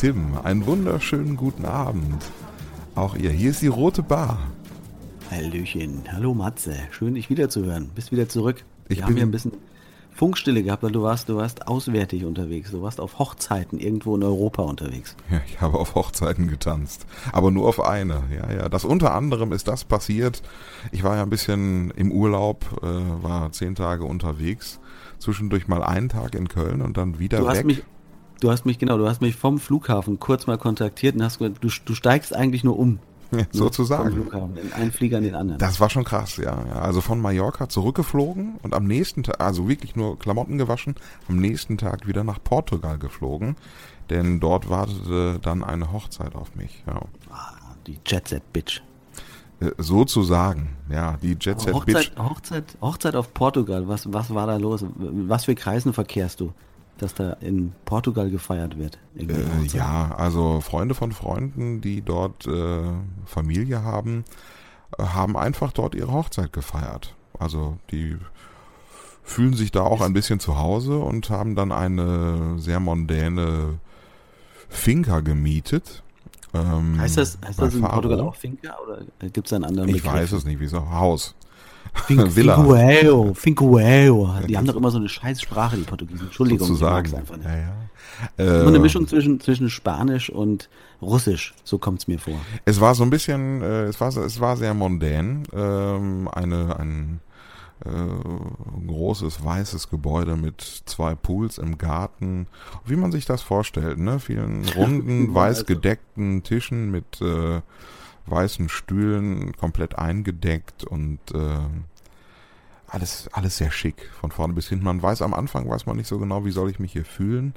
Tim, einen wunderschönen guten Abend. Auch ihr, hier ist die Rote Bar. Hallöchen, hallo Matze, schön dich wiederzuhören. Bist wieder zurück. Ich Wir bin- haben hier ein bisschen Funkstille gehabt, weil du warst, du warst auswärtig unterwegs. Du warst auf Hochzeiten irgendwo in Europa unterwegs. Ja, ich habe auf Hochzeiten getanzt, aber nur auf eine. Ja, ja. Das unter anderem ist das passiert. Ich war ja ein bisschen im Urlaub, äh, war zehn Tage unterwegs, zwischendurch mal einen Tag in Köln und dann wieder Du weg. hast mich, du hast mich genau, du hast mich vom Flughafen kurz mal kontaktiert und hast gesagt, du, du steigst eigentlich nur um. Ja, Nur Vom sozusagen. Flughafen, in einen Flieger in den anderen. Das war schon krass, ja. Also von Mallorca zurückgeflogen und am nächsten Tag, also wirklich nur Klamotten gewaschen, am nächsten Tag wieder nach Portugal geflogen, denn dort wartete dann eine Hochzeit auf mich. Ja. Ah, die Jet Set Bitch. Äh, Sozusagen, ja, die Jet Set Bitch. Hochzeit, Hochzeit, Hochzeit auf Portugal. Was, was war da los? Was für Kreisen verkehrst du, dass da in Portugal gefeiert wird? Äh, ja, also Freunde von Freunden, die dort äh, Familie haben, äh, haben einfach dort ihre Hochzeit gefeiert. Also die fühlen sich da auch ein bisschen zu Hause und haben dann eine sehr mondäne Finca gemietet. Ähm, Heißt das, heißt das in Faro. Portugal auch Finca oder gibt es einen anderen Ich weiß es nicht, wieso? Haus. Fin Villa. Fincueo, Fincueo. Die haben doch immer so eine scheiß Sprache, die Portugiesen. Entschuldigung, ich sozusagen. mag's einfach nicht. Ja, ja. So eine Äh, Mischung zwischen, zwischen Spanisch und Russisch, so kommt's mir vor. Es war so ein bisschen, äh, es war, es war sehr mondän. Ähm, eine, ein äh, großes weißes Gebäude mit zwei Pools im Garten, wie man sich das vorstellt, ne? Vielen runden, weiß Also. gedeckten Tischen mit äh, weißen Stühlen, komplett eingedeckt und äh, alles, alles sehr schick, von vorne bis hinten. Man weiß am Anfang, weiß man nicht so genau, wie soll ich mich hier fühlen,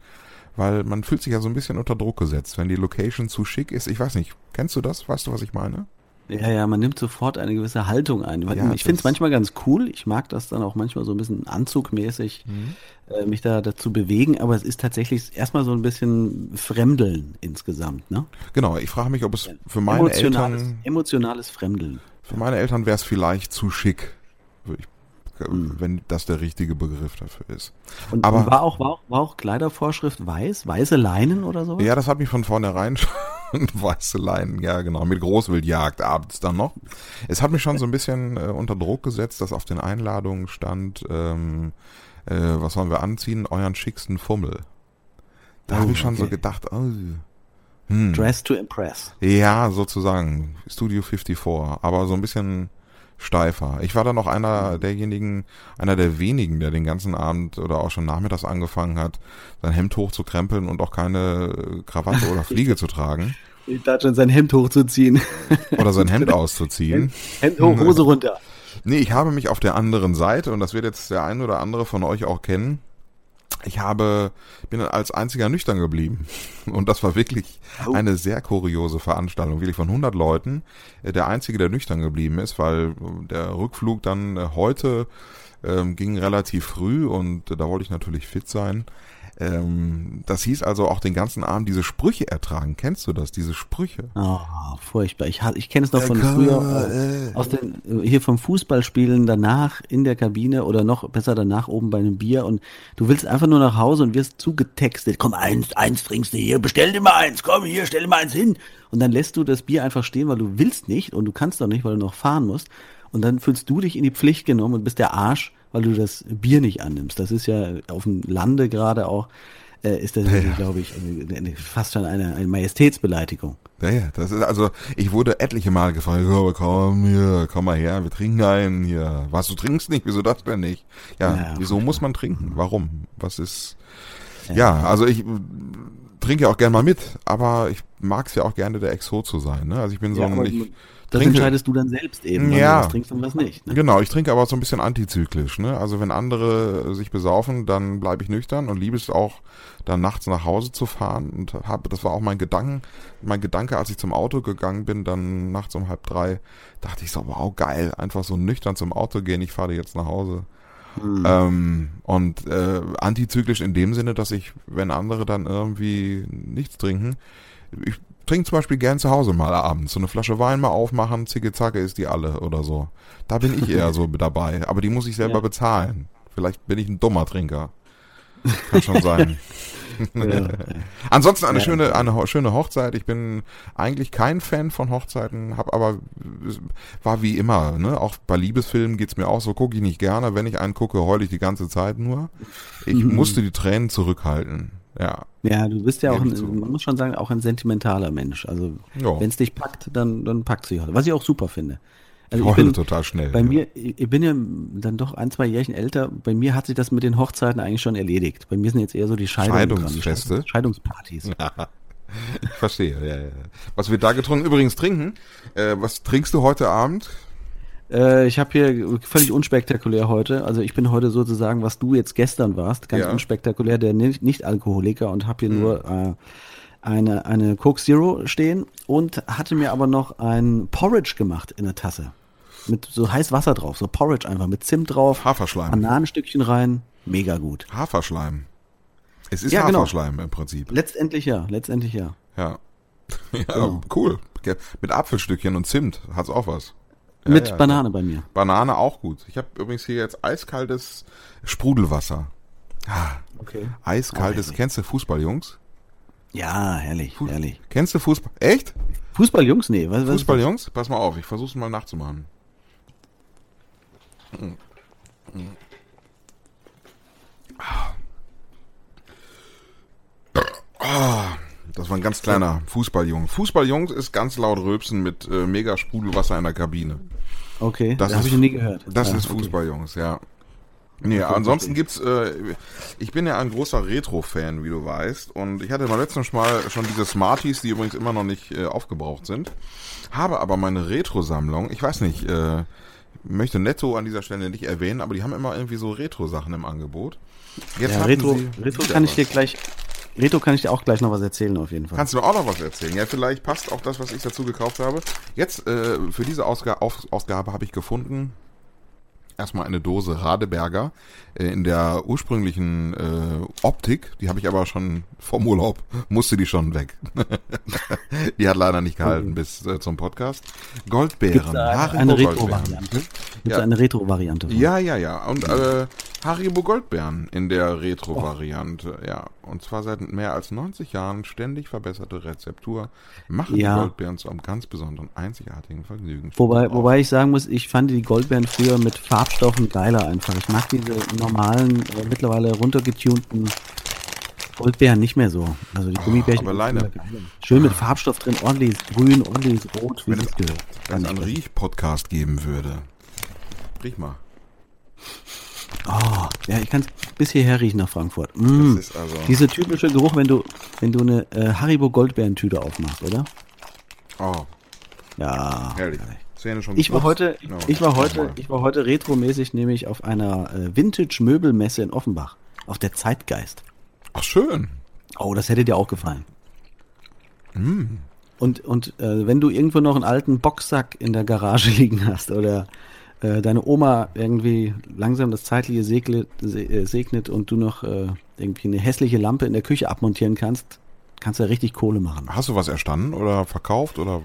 weil man fühlt sich ja so ein bisschen unter Druck gesetzt, wenn die Location zu schick ist. Ich weiß nicht, kennst du das? Weißt du, was ich meine? Ja, ja, man nimmt sofort eine gewisse Haltung ein. Ja, ich finde es manchmal ganz cool. Ich mag das dann auch manchmal so ein bisschen anzugmäßig, äh, mich da dazu bewegen. Aber es ist tatsächlich erstmal so ein bisschen Fremdeln insgesamt. Ne? Genau, ich frage mich, ob es für meine emotionales, Eltern, emotionales Fremdeln. für meine Eltern wäre es vielleicht zu schick, ich, Mhm. wenn das der richtige Begriff dafür ist. Und, Aber- war, auch, war, auch, war auch Kleidervorschrift weiß? Weiße Leinen oder sowas? Ja, das hat mich von vornherein schon weiße Leinen, ja genau, mit Großwildjagd abends dann noch. Es hat mich schon so ein bisschen äh, unter Druck gesetzt, dass auf den Einladungen stand, ähm, äh, was sollen wir anziehen? Euren schicksten Fummel. Da Oh, habe ich schon so okay. gedacht, oh, hm. Dress to impress. Ja, sozusagen. Studio 54, aber so ein bisschen steifer. Ich war dann auch einer derjenigen, einer der wenigen, der den ganzen Abend oder auch schon nachmittags angefangen hat, sein Hemd hochzukrempeln und auch keine Krawatte oder Fliege zu tragen Ich dachte schon, sein Hemd hochzuziehen. oder sein Hemd auszuziehen. Hemd hoch, Hose runter. Nee, ich habe mich auf der anderen Seite, und das wird jetzt der ein oder andere von euch auch kennen, ich habe, bin als einziger nüchtern geblieben. Und das war wirklich eine sehr kuriose Veranstaltung. Wirklich von 100 Leuten. äh, Der einzige, der nüchtern geblieben ist, weil äh, der Rückflug dann äh, heute ähm, ging relativ früh und da wollte ich natürlich fit sein. Ähm, das hieß also auch den ganzen Abend diese Sprüche ertragen. Kennst du das, diese Sprüche? Oh, furchtbar. Ich, ich kenne es noch von Äh, früher, äh, äh, aus den, äh, hier vom Fußballspielen danach in der Kabine oder noch besser danach oben bei einem Bier und du willst einfach nur nach Hause und wirst zugetextet. Komm, eins, eins trinkst du hier, bestell dir mal eins, komm hier, stell dir mal eins hin. Und dann lässt du das Bier einfach stehen, weil du willst nicht und du kannst doch nicht, weil du noch fahren musst. Und dann fühlst du dich in die Pflicht genommen und bist der Arsch, weil du das Bier nicht annimmst. Das ist ja auf dem Lande gerade auch, äh, ist das, glaube ich, eine, eine, fast schon eine, eine Majestätsbeleidigung. Ja, ja, das ist also, ich wurde etliche Mal gefragt, oh, komm hier, komm mal her, wir trinken einen hier. Was, du trinkst nicht? Wieso das denn nicht? Ja, Ja, wieso muss man trinken? Warum? Was ist, ja, also ich trinke ja auch gerne mal mit, aber ich mag es ja auch gerne, der Exot zu sein, ne? Also ich bin so Ja, ein, ich Das trinke, entscheidest du dann selbst eben, Ja. du was trinkst und was nicht. Ne? Genau, ich trinke aber so ein bisschen antizyklisch. Ne? Also wenn andere sich besaufen, dann bleibe ich nüchtern und liebe es auch, dann nachts nach Hause zu fahren. Und habe, das war auch mein Gedanken, mein Gedanke, als ich zum Auto gegangen bin, dann nachts um halb drei, dachte ich so, wow, geil, einfach so nüchtern zum Auto gehen, ich fahre jetzt nach Hause. Hm. Ähm, und äh, antizyklisch in dem Sinne, dass ich, wenn andere dann irgendwie nichts trinken, ich trinke zum Beispiel gern zu Hause mal abends. So eine Flasche Wein mal aufmachen, zicke zacke ist die alle oder so. Da bin ich eher so dabei. Aber die muss ich selber Ja. bezahlen. Vielleicht bin ich ein dummer Trinker. Kann schon sein. Ja. Ansonsten eine Ja. schöne, eine schöne Hochzeit. Ich bin eigentlich kein Fan von Hochzeiten, hab aber war wie immer, ne? Auch bei Liebesfilmen geht's mir auch so, gucke ich nicht gerne. Wenn ich einen gucke, heule ich die ganze Zeit nur. Ich Mhm. musste die Tränen zurückhalten. Ja. Ja, du bist ja auch, ich ein, man muss schon sagen, auch ein sentimentaler Mensch. Also Ja. wenn es dich packt, dann, dann packt sie heute. Was ich auch super finde. Ich Also ich heule bin, total schnell. bei ja. mir, ich ich bin ja dann doch ein, zwei Jährchen älter. Bei mir hat sich das mit den Hochzeiten eigentlich schon erledigt. Bei mir sind jetzt eher so die Scheidungen dran, Scheidungsfeste? Scheidungs- Scheidungspartys. Ich verstehe, ja, ja. Was wir da getrunken, übrigens trinken. Äh, was trinkst du heute Abend? Äh, ich habe hier völlig unspektakulär heute. Also ich bin heute sozusagen, was du jetzt gestern warst, ganz Ja. unspektakulär, der Nicht- Nicht-Alkoholiker und habe hier Mhm. nur äh, eine, eine Coke Zero stehen und hatte mir aber noch ein Porridge gemacht in der Tasse. Mit so heiß Wasser drauf, so Porridge einfach mit Zimt drauf, Haferschleim. Bananenstückchen rein, mega gut. Haferschleim. Es ist Ja, genau. Haferschleim im Prinzip. Letztendlich ja, letztendlich ja. Ja. Ja, Genau. cool. Mit Apfelstückchen und Zimt hat's auch was. Ja, mit ja, Banane bei mir. Banane auch gut. Ich habe übrigens hier jetzt eiskaltes Sprudelwasser. Ah, Okay. eiskaltes. herrlich. Kennst du Fußballjungs? Ja, herrlich, Fu- herrlich. Kennst du Fußball? Echt? Fußballjungs? Nee, was, was Fußballjungs? Pass mal auf, ich versuch's mal nachzumachen. Ah, Das war ein ganz kleiner Fußballjunge. Fußballjungs ist ganz laut Rülpsen mit äh, mega Sprudelwasser in der Kabine. Okay, Das das habe ich noch nie gehört. Das Ja, ist okay. Fußballjungs, ja. Nee, ansonsten gibt's, äh, ich bin ja ein großer Retro-Fan, wie du weißt, und ich hatte mal letztens Mal schon diese Smarties, die übrigens immer noch nicht äh, aufgebraucht sind, habe aber meine Retro-Sammlung, ich weiß nicht, äh, möchte Netto an dieser Stelle nicht erwähnen, aber die haben immer irgendwie so Retro-Sachen im Angebot. Jetzt Ja, Retro, Retro kann ich dir gleich, Retro kann ich dir auch gleich noch was erzählen auf jeden Fall. Kannst du mir auch noch was erzählen? Ja, vielleicht passt auch das, was ich dazu gekauft habe. Jetzt, äh, für diese Ausga Auf Ausgabe habe ich gefunden, erstmal eine Dose Radeberger äh, in der ursprünglichen äh, Optik. Die habe ich aber schon vom Urlaub, musste die schon weg. die hat leider nicht gehalten bis äh, zum Podcast. Goldbeeren. Gibt's eine Goldbeeren. Retro-Variante? Ja. eine Retro-Variante? Ja, ja, ja. Und äh, Haribo Goldbeeren in der Retro-Variante. Ja. Und zwar seit mehr als 90 Jahren ständig verbesserte Rezeptur machen Ja. die Goldbeeren zu einem ganz besonderen, einzigartigen Vergnügen. Wobei, wobei ich sagen muss, ich fand die Goldbeeren früher mit Farbstoffen geiler einfach. Ich mag diese normalen, äh, mittlerweile runtergetunten Goldbeeren nicht mehr so. Also die Gummibärchen. aber alleine. Schön mit Farbstoff drin, ordentlich grün, ordentlich rot, wie Wenn es gehört. Wenn es einen Riech-Podcast geben würde. Riech mal. Oh, ja, ich kann es bis hierher riechen nach Frankfurt. Mm. Das ist also. Dieser typische Geruch, wenn du, wenn du eine äh, Haribo Goldbeerentüte aufmachst, oder? Oh, Ja. herrlich. Schon Ich war heute, Ja, ich war heute, ich war heute retromäßig nämlich auf einer äh, Vintage-Möbelmesse in Offenbach. Auf der Zeitgeist. Ach, schön. Oh, das hätte dir auch gefallen. Hm. Und, und äh, wenn du irgendwo noch einen alten Boxsack in der Garage liegen hast oder äh, deine Oma irgendwie langsam das Zeitliche segnet, se, äh, segnet und du noch äh, irgendwie eine hässliche Lampe in der Küche abmontieren kannst, kannst du ja richtig Kohle machen. Hast du was erstanden oder verkauft oder?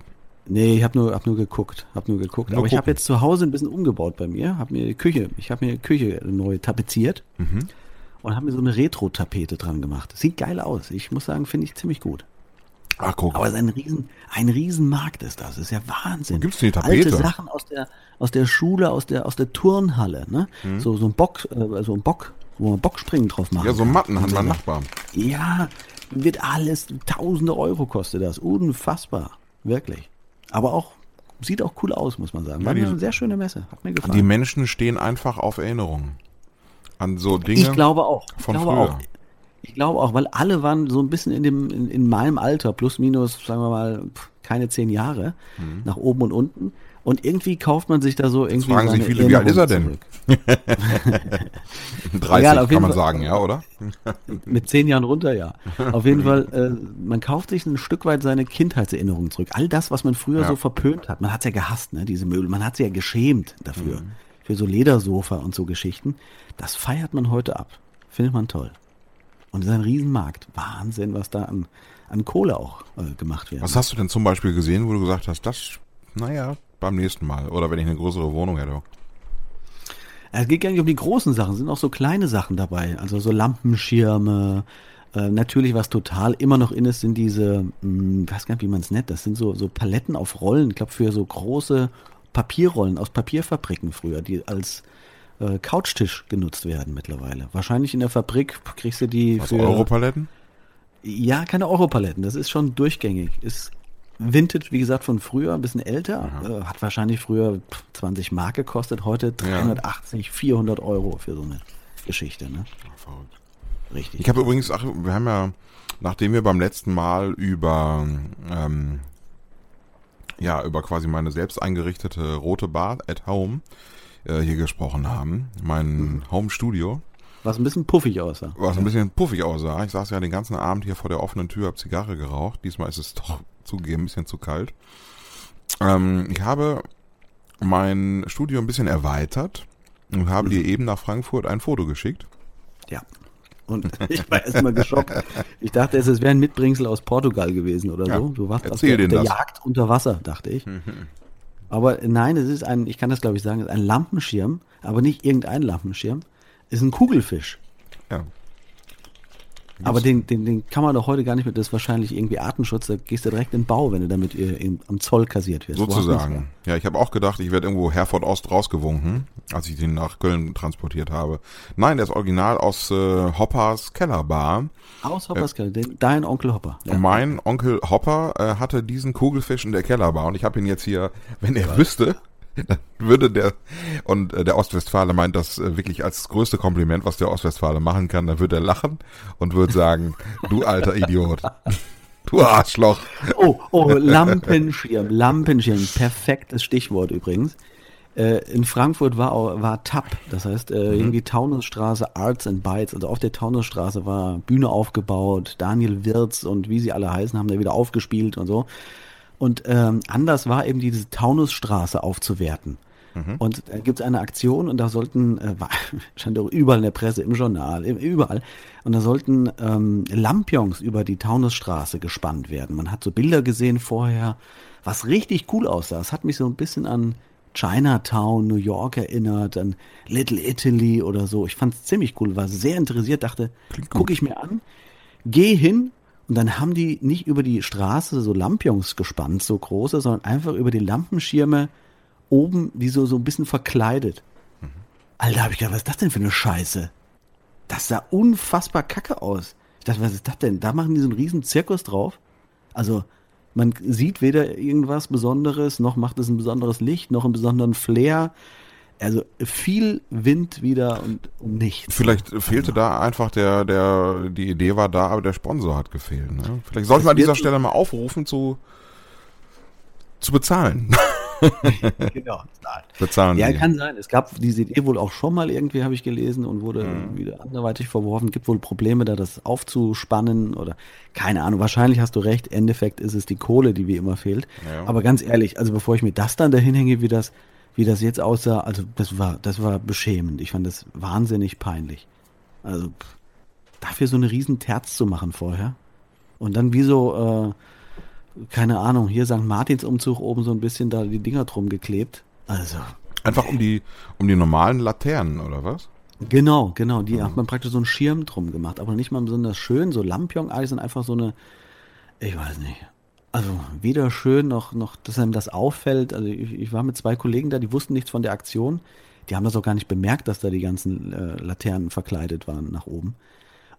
Nee, ich habe nur, hab nur geguckt, hab nur geguckt. Nur Aber ich habe jetzt zu Hause ein bisschen umgebaut bei mir, habe mir die Küche, ich habe mir die Küche neu tapeziert Mhm. und habe mir so eine Retro-Tapete dran gemacht. Sieht geil aus. Ich muss sagen, finde ich ziemlich gut. Ach, guck. Aber es ist ein riesen, ein riesen Markt ist das. Das ist ja Wahnsinn. Gibt's denn die Tapete? Alte Sachen aus der, aus der Schule, aus der, aus der Turnhalle, ne? So, so ein Bock, äh, so ein Bock, wo man Bockspringen drauf machen Mhm. ja, so. Matten hat Und mein so. Nachbar. Ja, wird alles, tausende Euro kostet das. Unfassbar. Wirklich. Aber auch, sieht auch cool aus, muss man sagen. War Ja, die- eine sehr schöne Messe. Hat mir Die gefallen. Menschen stehen einfach auf Erinnerungen. An so Dinge. Ich glaube auch. Ich von glaube früher. auch. Ich glaube auch, weil alle waren so ein bisschen in dem, in, in meinem Alter, plus minus, sagen wir mal, keine zehn Jahre, Mhm. nach oben und unten. Und irgendwie kauft man sich da so irgendwie. fragen sich viele, wie alt ist er denn? zurück. 30 Egal, kann man Fall- sagen, ja, oder? Mit zehn Jahren runter, ja. Auf jeden Fall, äh, man kauft sich ein Stück weit seine Kindheitserinnerungen zurück. All das, was man früher Ja. so verpönt hat. Man hat's ja gehasst, ne, diese Möbel. Man hat sich ja geschämt dafür. Mhm. Für so Ledersofa und so Geschichten. Das feiert man heute ab. Findet man toll. Und es ist ein Riesenmarkt. Wahnsinn, was da an, an Kohle auch äh, gemacht wird. Was hast du denn zum Beispiel gesehen, wo du gesagt hast, das, naja, beim nächsten Mal. Oder wenn ich eine größere Wohnung hätte. Es geht gar nicht um die großen Sachen, es sind auch so kleine Sachen dabei. Also so Lampenschirme. Äh, natürlich, was total immer noch in ist, sind diese, mh, ich weiß gar nicht, wie man es nennt, das sind so, so Paletten auf Rollen, ich glaube für so große Papierrollen aus Papierfabriken früher, die als äh, Couchtisch genutzt werden mittlerweile. Wahrscheinlich in der Fabrik kriegst du die Was, für... Europaletten? Ja, keine Europaletten, das ist schon durchgängig. Ist Vintage, wie gesagt, von früher, ein bisschen älter. Äh, hat wahrscheinlich früher 20 Mark gekostet, heute 380, 400 Euro für so eine Geschichte. Ne? Verrückt. Richtig. Ich habe übrigens, ach, wir haben ja, nachdem wir beim letzten Mal über, ähm, ja, über quasi meine selbst eingerichtete rote Bar at Home äh, hier gesprochen haben, mein Home Studio, Was ein bisschen puffig aussah. was ein bisschen puffig aussah. Ich saß ja den ganzen Abend hier vor der offenen Tür, hab Zigarre geraucht. Diesmal ist es doch zugegeben ein bisschen zu kalt. Ähm, ich habe mein Studio ein bisschen erweitert und habe dir eben nach Frankfurt ein Foto geschickt. Ja. Und ich war erstmal geschockt. Ich dachte, es wäre ein Mitbringsel aus Portugal gewesen oder Ja, so. Du warst auf der, der. Jagd unter Wasser, dachte ich. Aber nein, es ist ein, ich kann das glaube ich sagen, es ist ein Lampenschirm, aber nicht irgendein Lampenschirm. Es ist ein Kugelfisch. Ja. Aber den, den, den kann man doch heute gar nicht mit, das ist wahrscheinlich irgendwie Artenschutz, da gehst du direkt in den Bau, wenn du damit äh, im, am Zoll kassiert wirst. Sozusagen. Ja, ich habe auch gedacht, ich werde irgendwo Herford Ost rausgewunken, als ich den nach Köln transportiert habe. Nein, der ist original aus äh, Hoppers Kellerbar. Aus Hoppers Keller, den- dein Onkel Hopper. Ja. Mein Onkel Hopper äh, hatte diesen Kugelfisch in der Kellerbar und ich habe ihn jetzt hier, wenn er wüsste, dann würde der und äh, der Ostwestfale meint das äh, wirklich als größte Kompliment, was der Ostwestfale machen kann, dann würde er lachen und würde sagen, du alter Idiot. Du Arschloch. Oh, oh, Lampenschirm, Lampenschirm, perfektes Stichwort übrigens. Äh, in Frankfurt war, auch- war TAP, das heißt äh, irgendwie Taunusstraße Arts and Bites. Also auf der Taunusstraße war Bühne aufgebaut, Daniel Wirz und wie sie alle heißen, haben da wieder aufgespielt und so. Und ähm, anders war eben diese Taunusstraße aufzuwerten. Und da gibt es eine Aktion und da sollten, äh, war, stand auch überall in der Presse, im Journal, im- überall, und da sollten ähm, Lampions über die Taunusstraße gespannt werden. Man hat so Bilder gesehen vorher, was richtig cool aussah. Es hat mich so ein bisschen an Chinatown, New York erinnert, an Little Italy oder so. Ich fand es ziemlich cool, war sehr interessiert, dachte, gucke ich mir an, geh hin und dann haben die nicht über die Straße so Lampions gespannt, so große, sondern einfach über die Lampenschirme oben, die so, so ein bisschen verkleidet. Alter, hab ich gedacht, was ist das denn für eine Scheiße? Das sah unfassbar kacke aus. Ich dachte, was ist das denn? Da machen die so einen riesen Zirkus drauf. Also, man sieht weder irgendwas Besonderes, noch macht es ein besonderes Licht, noch einen besonderen Flair. Also viel Wind wieder und um nichts. Vielleicht fehlte da einfach der, der, die Idee war da, aber der Sponsor hat gefehlt. Ne? Vielleicht sollten wir an dieser Stelle mal aufrufen zu, zu bezahlen. genau. bezahlen Ja, Sie. kann sein. Es gab diese Idee wohl auch schon mal irgendwie, habe ich gelesen, und wurde Mhm. wieder anderweitig verworfen. Gibt wohl Probleme, da das aufzuspannen oder keine Ahnung. Wahrscheinlich hast du recht. Endeffekt ist es die Kohle, die wie immer fehlt. Ja. Aber ganz ehrlich, also bevor ich mir das dann dahin hänge, wie das, wie das jetzt aussah, also das war, das war beschämend. Ich fand das wahnsinnig peinlich. Also pff, dafür so eine riesen Terz zu machen vorher und dann wie so, äh, keine Ahnung, hier St. Martins Umzug oben so ein bisschen da die Dinger drum geklebt. Also Einfach um die, um die normalen Laternen, oder was? Genau, genau. Die hat man praktisch so einen Schirm drum gemacht, aber nicht mal besonders schön, so Lampion-Eis sind einfach so eine, ich weiß nicht. Also weder schön noch, noch, dass einem das auffällt. Also ich, ich war mit zwei Kollegen da, die wussten nichts von der Aktion. Die haben das auch gar nicht bemerkt, dass da die ganzen äh, Laternen verkleidet waren nach oben.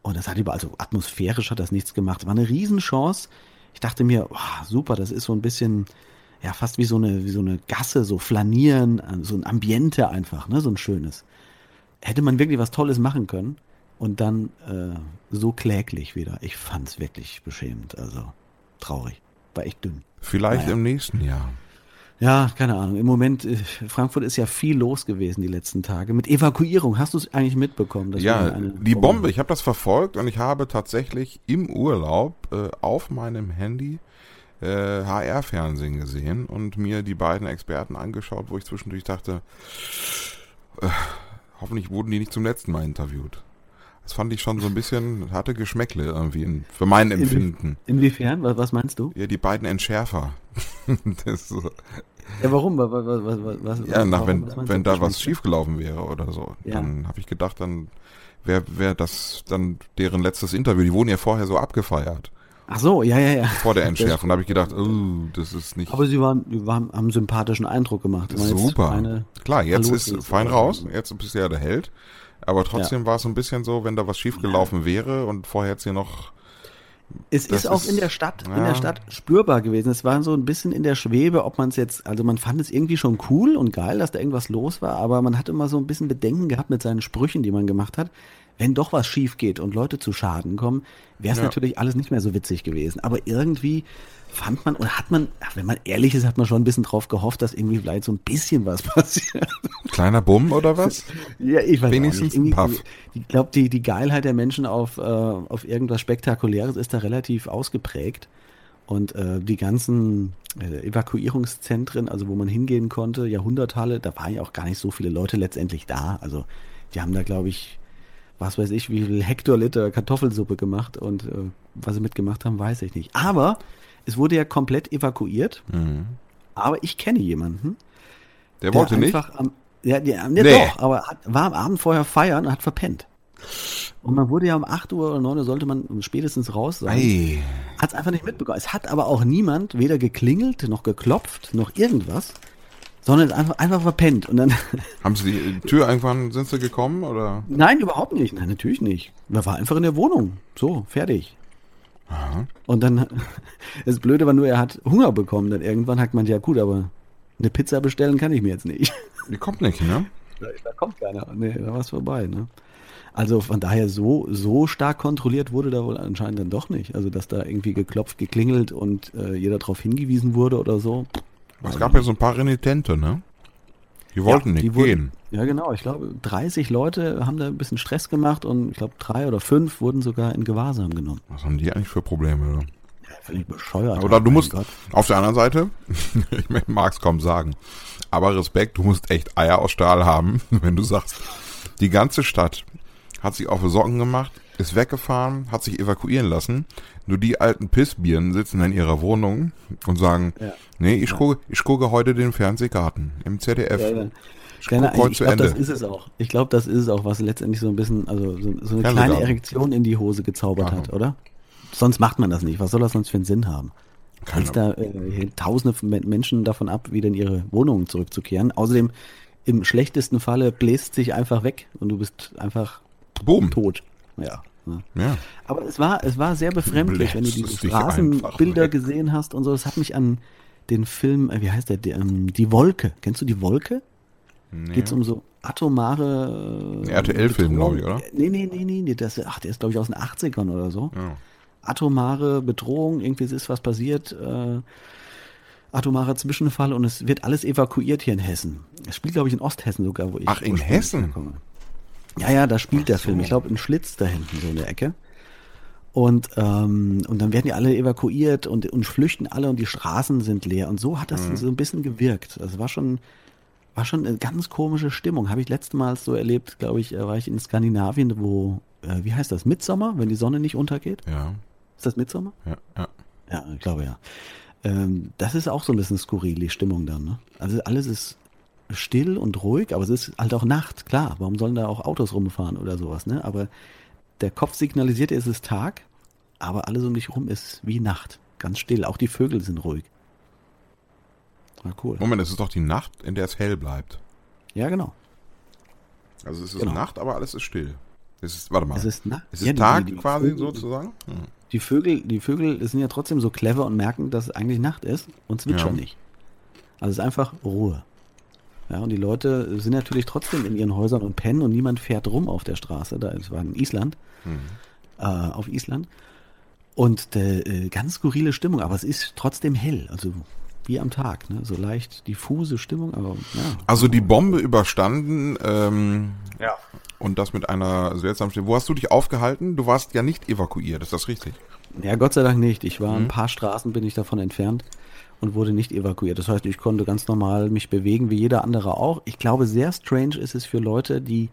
Und das hat über, also atmosphärisch hat das nichts gemacht. War eine Riesenchance. Ich dachte mir, wow, super, das ist so ein bisschen, ja, fast wie so eine, wie so eine Gasse, so flanieren, äh, so ein Ambiente einfach, ne, so ein schönes hätte man wirklich was Tolles machen können und dann äh, so kläglich wieder. Ich fand's wirklich beschämend, also traurig. War echt dünn. Vielleicht Naja. im nächsten Jahr. Ja, keine Ahnung. Im Moment, äh, Frankfurt ist ja viel los gewesen die letzten Tage. Mit Evakuierung, hast du es eigentlich mitbekommen? Ja, die Bombe, ich habe das verfolgt und ich habe tatsächlich im Urlaub äh, auf meinem Handy äh, HR-Fernsehen gesehen und mir die beiden Experten angeschaut, wo ich zwischendurch dachte, äh, hoffentlich wurden die nicht zum letzten Mal interviewt. Das fand ich schon so ein bisschen, hatte Geschmäckle irgendwie für mein Empfinden. Inwiefern? Was, was meinst du? Ja, die beiden Entschärfer. das, ist Ja, warum? Was, was, Ja, nach, warum? wenn, wenn da was schiefgelaufen wäre oder so. Ja. Dann habe ich gedacht, dann wäre wär das dann deren letztes Interview. Die wurden ja vorher so abgefeiert. Ach so, ja, ja, ja. Vor der Entschärfung. Da habe ich gedacht, oh, das ist nicht Aber sie waren, die waren, haben einen sympathischen Eindruck gemacht. Das jetzt super. Klar, jetzt Hallo, ist ist fein raus. Jetzt bist du ja der Held. Aber trotzdem war es so ein bisschen so, wenn da was schiefgelaufen wäre und vorher jetzt hier noch Es ist auch ist- in der Stadt, in ja. der Stadt spürbar gewesen. Es war so ein bisschen in der Schwebe, ob man es jetzt, also man fand es irgendwie schon cool und geil, dass da irgendwas los war, aber man hat immer so ein bisschen Bedenken gehabt mit seinen Sprüchen, die man gemacht hat. Wenn doch was schief geht und Leute zu Schaden kommen, wäre es Ja. natürlich alles nicht mehr so witzig gewesen. Aber irgendwie fand man, oder hat man, ach, wenn man ehrlich ist, hat man schon ein bisschen drauf gehofft, dass irgendwie vielleicht so ein bisschen was passiert. kleiner Bumm oder was? Ja, ich weiß Wenigstens nicht. Irgendwie- Puff. Ich glaube, die, die Geilheit der Menschen auf, äh, auf irgendwas Spektakuläres ist da relativ ausgeprägt. Und äh, die ganzen äh, Evakuierungszentren, also wo man hingehen konnte, Jahrhunderthalle, da waren ja auch gar nicht so viele Leute letztendlich da. Also die haben da, glaube ich, was weiß ich, wie viel Hektoliter Kartoffelsuppe gemacht und äh, was sie mitgemacht haben, weiß ich nicht. Aber es wurde ja komplett evakuiert. Mhm. Aber ich kenne jemanden, Der wollte nicht. Am, ja, ja, nee, Nee. doch, aber hat, war am Abend vorher feiern und hat verpennt. Und man wurde ja um 8 Uhr oder 9 Uhr sollte man spätestens raus sein. Ei. Hat es einfach nicht mitbekommen. Es hat aber auch niemand weder geklingelt, noch geklopft, noch irgendwas, sondern einfach, einfach verpennt. Und dann, Haben sie die Tür irgendwann, sind sie gekommen oder? nein, überhaupt nicht. Nein, natürlich nicht. Man war einfach in der Wohnung. So, fertig. Und dann, das Blöde war nur, er hat Hunger bekommen. Dann irgendwann hat man, ja gut, aber eine Pizza bestellen kann ich mir jetzt nicht. Die kommt nicht, ne? Da kommt keiner. Nee, da war es vorbei, ne? Also von daher so, so stark kontrolliert wurde da wohl anscheinend dann doch nicht. Also dass da irgendwie geklopft, geklingelt und äh, jeder darauf hingewiesen wurde oder so. Es gab ja so ein paar Renitente, ne? Die wollten Ja, nicht die wurden- gehen. Ja, genau. Ich glaube, 30 Leute haben da ein bisschen Stress gemacht und ich glaube, drei oder fünf wurden sogar in Gewahrsam genommen. Was haben die eigentlich für Probleme? Ne? Ja, völlig bescheuert. Oder du musst, Gott. auf der anderen Seite, ich mag es kaum sagen, aber Respekt, du musst echt Eier aus Stahl haben, wenn du sagst, die ganze Stadt hat sich auf Socken gemacht, ist weggefahren, hat sich evakuieren lassen, nur die alten Pissbirnen sitzen in ihrer Wohnung und sagen, Ja. nee, ich gucke, ich gucke heute den Fernsehgarten im ZDF. Ja, ja. Ich ich glaube, das ist es auch. Ich glaube, das ist es auch, was letztendlich so ein bisschen, also so, so eine kleine Erektion in die Hose gezaubert hat, oder? Sonst macht man das nicht. Was soll das sonst für einen Sinn haben? Keine da äh, tausende Menschen davon ab, wieder in ihre Wohnungen zurückzukehren. Außerdem, im schlechtesten Falle bläst sich einfach weg und du bist einfach Boom. tot. Ja. Ja. Aber es war, es war sehr befremdlich, wenn du diese es einfach Straßenbilder gesehen hast und so. Das hat mich an den Film, äh, wie heißt der, die, ähm, die Wolke. Kennst du die Wolke? Nee. Geht's um so atomare äh, RTL-Film, Bedrohung? glaub ich, oder? Nee, nee, nee, nee, nee, das, ach, der ist, glaube ich, aus den 80ern oder so. Ja. Atomare Bedrohung, irgendwie ist was passiert, äh, atomarer Zwischenfall und es wird alles evakuiert hier in Hessen. Es spielt, glaube ich, in Osthessen sogar, wo ich Ach, in Hessen? herkomme. Ja, ja, da spielt der so. Film. Ich glaube, in Schlitz da hinten, so in der Ecke. Und, ähm, und dann werden die alle evakuiert und, und flüchten alle und die Straßen sind leer. Und so hat Mhm. das so ein bisschen gewirkt. Das war schon, war schon eine ganz komische Stimmung. Habe ich letztes Mal so erlebt, glaube ich, äh, war ich in Skandinavien, wo, äh, wie heißt das, Mitsommer, wenn die Sonne nicht untergeht? Ja, Ist das Mitsommer? ja, ja. Ja, ich glaube ja. Ähm, das ist auch so ein bisschen skurril, die Stimmung dann. Ne? Also alles ist still und ruhig, aber es ist halt auch Nacht, klar. Warum sollen da auch Autos rumfahren oder sowas, ne? Aber der Kopf signalisiert, es ist Tag, aber alles um dich rum ist wie Nacht. Ganz still. Auch die Vögel sind ruhig. War cool. Moment, es ist doch die Nacht, in der es hell bleibt. Ja, genau. Also es ist Genau. Nacht, aber alles ist still. Es ist, warte mal. Es ist Nacht. Es ist Ja, Tag die- die quasi Vögel- sozusagen? Hm. Die Vögel, die Vögel sind ja trotzdem so clever und merken, dass es eigentlich Nacht ist und zwitschern Ja. nicht. Also es ist einfach Ruhe. Ja, und die Leute sind natürlich trotzdem in ihren Häusern und pennen und niemand fährt rum auf der Straße. Da es war in Island, äh, auf Island. Und äh, ganz skurrile Stimmung, aber es ist trotzdem hell, also wie am Tag, ne? So leicht diffuse Stimmung, aber ja. Also die Bombe überstanden ähm, Ja. und das mit einer seltsamen Stimme. Wo hast du dich aufgehalten? Du warst ja nicht evakuiert, ist das richtig? Ja, Gott sei Dank nicht. Ich war Mhm. ein paar Straßen bin ich davon entfernt und wurde nicht evakuiert. Das heißt, ich konnte ganz normal mich bewegen, wie jeder andere auch. Ich glaube, sehr strange ist es für Leute, die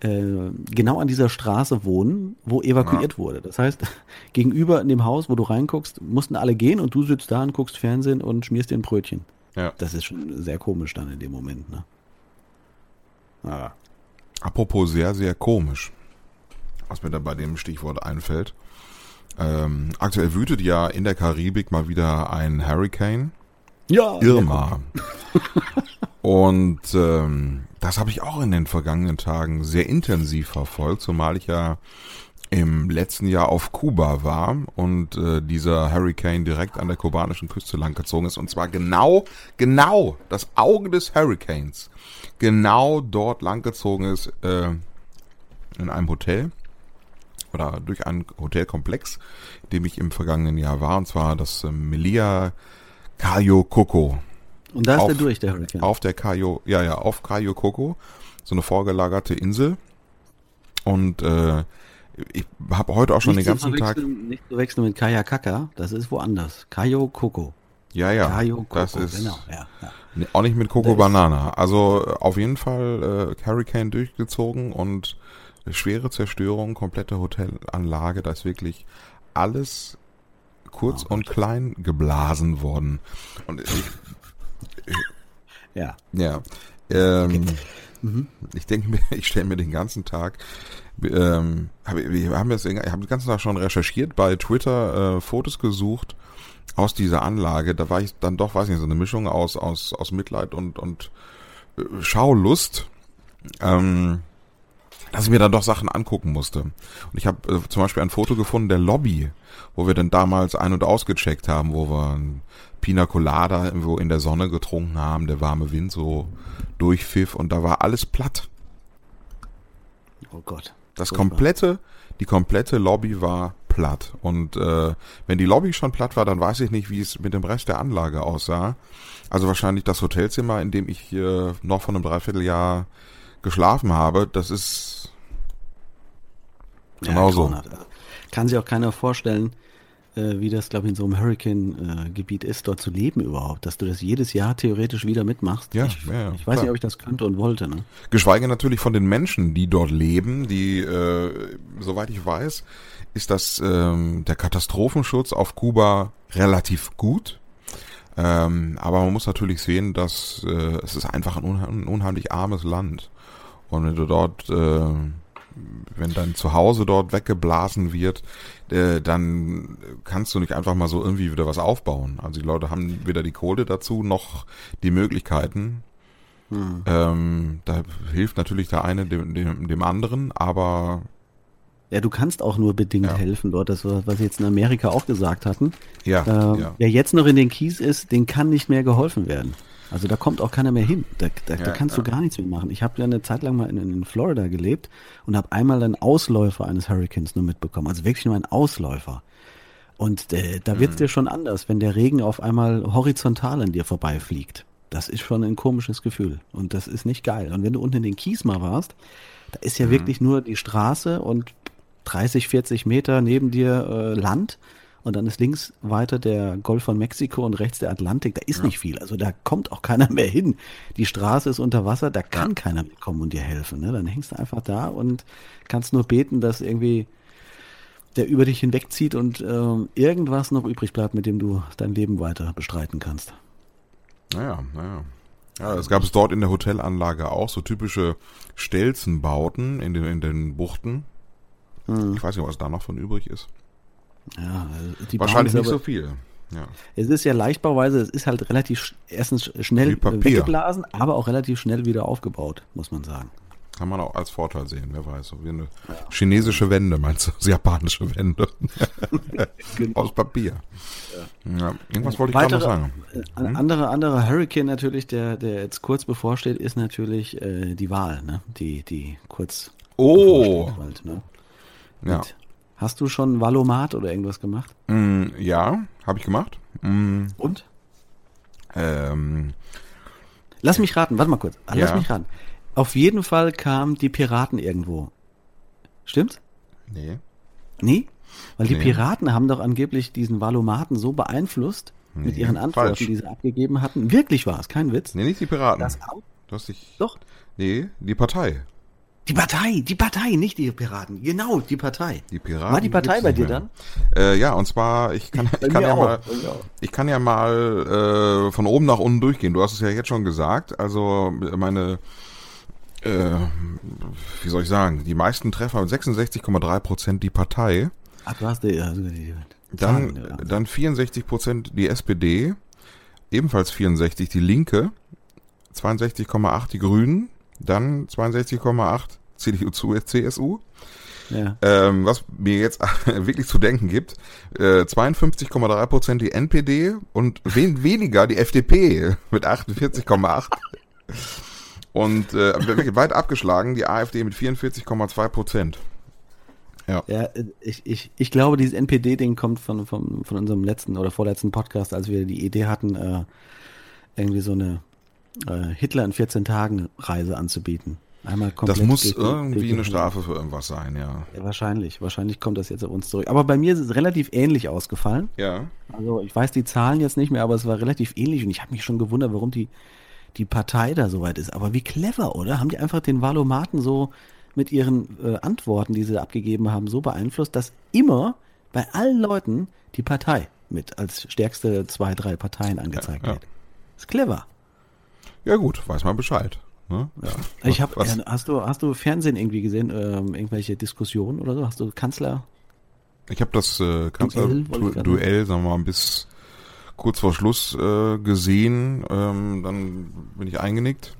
äh, genau an dieser Straße wohnen, wo evakuiert wurde. Das heißt, gegenüber in dem Haus, wo du reinguckst, mussten alle gehen und du sitzt da und guckst Fernsehen und schmierst dir ein Brötchen. Ja. Das ist schon sehr komisch dann in dem Moment, ne? Ah. Apropos sehr, sehr komisch, was mir da bei dem Stichwort einfällt. Ähm, aktuell wütet ja in der Karibik mal wieder ein Hurricane. Ja, Irma. Und ähm, das habe ich auch in den vergangenen Tagen sehr intensiv verfolgt, zumal ich ja im letzten Jahr auf Kuba war und äh, dieser Hurricane direkt an der kubanischen Küste langgezogen ist. Und zwar genau, genau das Auge des Hurricanes. Genau dort langgezogen ist äh, in einem Hotel oder durch einen Hotelkomplex, in dem ich im vergangenen Jahr war. Und zwar das äh, Melia Cayo Coco. Und da ist auf, er durch, der Hurricane. Auf der Cayo, ja, ja, auf Cayo Coco. So eine vorgelagerte Insel. Und äh, ich habe heute auch schon nicht den ganzen Tag. Nicht zu wechseln mit Kaya Kaka, das ist woanders. Kayo Coco. Ja, ja. Kayo Coco, das ist genau. Ja, ja. Nee, Auch nicht mit Coco Banana. Also äh, auf jeden Fall äh, Hurricane durchgezogen und schwere Zerstörung, komplette Hotelanlage, da ist wirklich alles kurz Oh und klein geblasen worden. Und ich, ja. ja, ähm, Mhm. ich denke mir, ich stelle mir den ganzen Tag, ähm, hab, wir haben jetzt, ich habe den ganzen Tag schon recherchiert, bei Twitter äh, Fotos gesucht aus dieser Anlage. Da war ich dann doch, weiß nicht, so eine Mischung aus aus aus Mitleid und und äh, Schaulust. Ähm, dass ich mir dann doch Sachen angucken musste. Und ich habe äh, zum Beispiel ein Foto gefunden der Lobby, wo wir dann damals ein- und ausgecheckt haben, wo wir ein Pina Colada irgendwo in der Sonne getrunken haben, der warme Wind so durchpfiff und da war alles platt. Oh Gott. Das komplette, die komplette Lobby war platt. Und äh, wenn die Lobby schon platt war, dann weiß ich nicht, wie es mit dem Rest der Anlage aussah. Also wahrscheinlich das Hotelzimmer, in dem ich äh, noch von einem Dreivierteljahr geschlafen habe, das ist Genau so. grauenhaft. Also, Kann sich auch keiner vorstellen, äh, wie das, glaube ich, in so einem Hurricane-Gebiet ist, dort zu leben überhaupt. Dass du das jedes Jahr theoretisch wieder mitmachst. Ja, ich, ja, ja, ich weiß klar. nicht, ob ich das könnte und wollte. Ne? Geschweige natürlich von den Menschen, die dort leben, die, äh, soweit ich weiß, ist das ähm, der Katastrophenschutz auf Kuba relativ gut. Ähm, aber man muss natürlich sehen, dass äh, es ist einfach ein, unha ein unheimlich armes Land. Und wenn du dort, äh, wenn dein Zuhause dort weggeblasen wird, äh, dann kannst du nicht einfach mal so irgendwie wieder was aufbauen. Also die Leute haben weder die Kohle dazu noch die Möglichkeiten. Ähm, da hilft natürlich der eine dem, dem, dem anderen, aber Ja, du kannst auch nur bedingt Ja. helfen dort. Das war, was sie jetzt in Amerika auch gesagt hatten. ja, Ähm, ja. Wer jetzt noch in den Kies ist, den kann nicht mehr geholfen werden. Also da kommt auch keiner mehr hin. Da, da, da Ja, kannst ja. du gar nichts mehr machen. Ich habe ja eine Zeit lang mal in, in Florida gelebt und habe einmal einen Ausläufer eines Hurricanes nur mitbekommen. Also wirklich nur einen Ausläufer. Und äh, da Mhm. wird's dir schon anders, wenn der Regen auf einmal horizontal an dir vorbeifliegt. Das ist schon ein komisches Gefühl. Und das ist nicht geil. Und wenn du unten in den Kies mal warst, da ist ja Mhm. wirklich nur die Straße und 30, 40 Meter neben dir äh, Land. Und dann ist links weiter der Golf von Mexiko und rechts der Atlantik. Da ist nicht viel. Also da kommt auch keiner mehr hin. Die Straße ist unter Wasser, da kann keiner mehr kommen und dir helfen. Ne? Dann hängst du einfach da und kannst nur beten, dass irgendwie der über dich hinwegzieht und ähm, irgendwas noch übrig bleibt, mit dem du dein Leben weiter bestreiten kannst. Naja, naja. Ja, es gab es dort in der Hotelanlage auch so typische Stelzenbauten in den, in den Buchten. Hm. Ich weiß nicht, was da noch von übrig ist. Ja, die Wahrscheinlich nicht es so aber- viel. Ja. Es ist ja leichtbauweise, es ist halt relativ erstens sch- schnell äh, weggeblasen, aber auch relativ schnell wieder aufgebaut, muss man sagen. Kann man auch als Vorteil sehen, wer weiß. So wie eine chinesische Wände, meinst du? Japanische Wände. Aus Papier. Ja. Irgendwas wollte ich gerade noch sagen. Äh, Ein anderer, anderer Hurricane natürlich, der, der jetzt kurz bevorsteht, ist natürlich äh, die Wahl, ne? Die, die kurz Oh! Halt, ne? Ja. Mit- Hast du schon Valomat oder irgendwas gemacht? Mm, ja, habe ich gemacht. Mm, Und? ähm, Lass mich raten, warte mal kurz. Ah, Lass Ja. mich raten. Auf jeden Fall kamen die Piraten irgendwo. Stimmt's? nee. Nee? Weil die Nee. Piraten haben doch angeblich diesen Valomaten so beeinflusst mit Nee, ihren Antworten, falsch. die sie abgegeben hatten. Wirklich war es, kein Witz. Nee, nicht die Piraten. Das auch? Du hast dich. Doch. Nee, die Partei. Die Partei, die Partei, nicht die Piraten. Genau, die Partei. Die Piraten. War die Partei bei dir mehr. dann? Äh, ja, und zwar, ich kann, Bei ich kann ja auch, mal, ich kann ja mal äh, von oben nach unten durchgehen. Du hast es ja jetzt schon gesagt. Also meine, äh, wie soll ich sagen, die meisten Treffer mit 66,3 Prozent die Partei. Ach, du hast die, also die Dann, ja. dann 64 Prozent die SPD, ebenfalls 64 die Linke, 62,8 die Grünen, dann 62,8 CDU, zu- CSU. ja. Ähm, was mir jetzt wirklich zu denken gibt, äh, 52,3 Prozent die NPD und wen weniger die FDP mit 48,8. Und äh, wirklich weit abgeschlagen die AfD mit 44,2 Prozent. Ja, äh, ich, ich, ich glaube, dieses NPD-Ding kommt von, von, von unserem letzten oder vorletzten Podcast, als wir die Idee hatten, äh, irgendwie so eine äh, Hitler in 14 Tagen Reise anzubieten. Einmal komplett Das muss die- irgendwie die- eine Strafe für irgendwas sein, ja. Ja, wahrscheinlich. Wahrscheinlich kommt das jetzt auf uns zurück. Aber bei mir ist es relativ ähnlich ausgefallen. Ja. Also ich weiß die Zahlen jetzt nicht mehr, aber es war relativ ähnlich und ich habe mich schon gewundert, warum die, die Partei da so weit ist. Aber wie clever, oder? Haben die einfach den Valomaten so mit ihren äh, Antworten, die sie abgegeben haben, so beeinflusst, dass immer bei allen Leuten die Partei mit als stärkste zwei, drei Parteien angezeigt Ja, ja. wird. Ist clever. Ja gut, weiß man Bescheid. Ne? Ich habe, äh, hast du, hast du Fernsehen irgendwie gesehen, ähm, irgendwelche Diskussionen oder so? Hast du Kanzler? Ich habe das äh, ich Kanzler-Duell, sagen wir mal, bis kurz vor Schluss äh, gesehen. Ähm, dann bin ich eingenickt.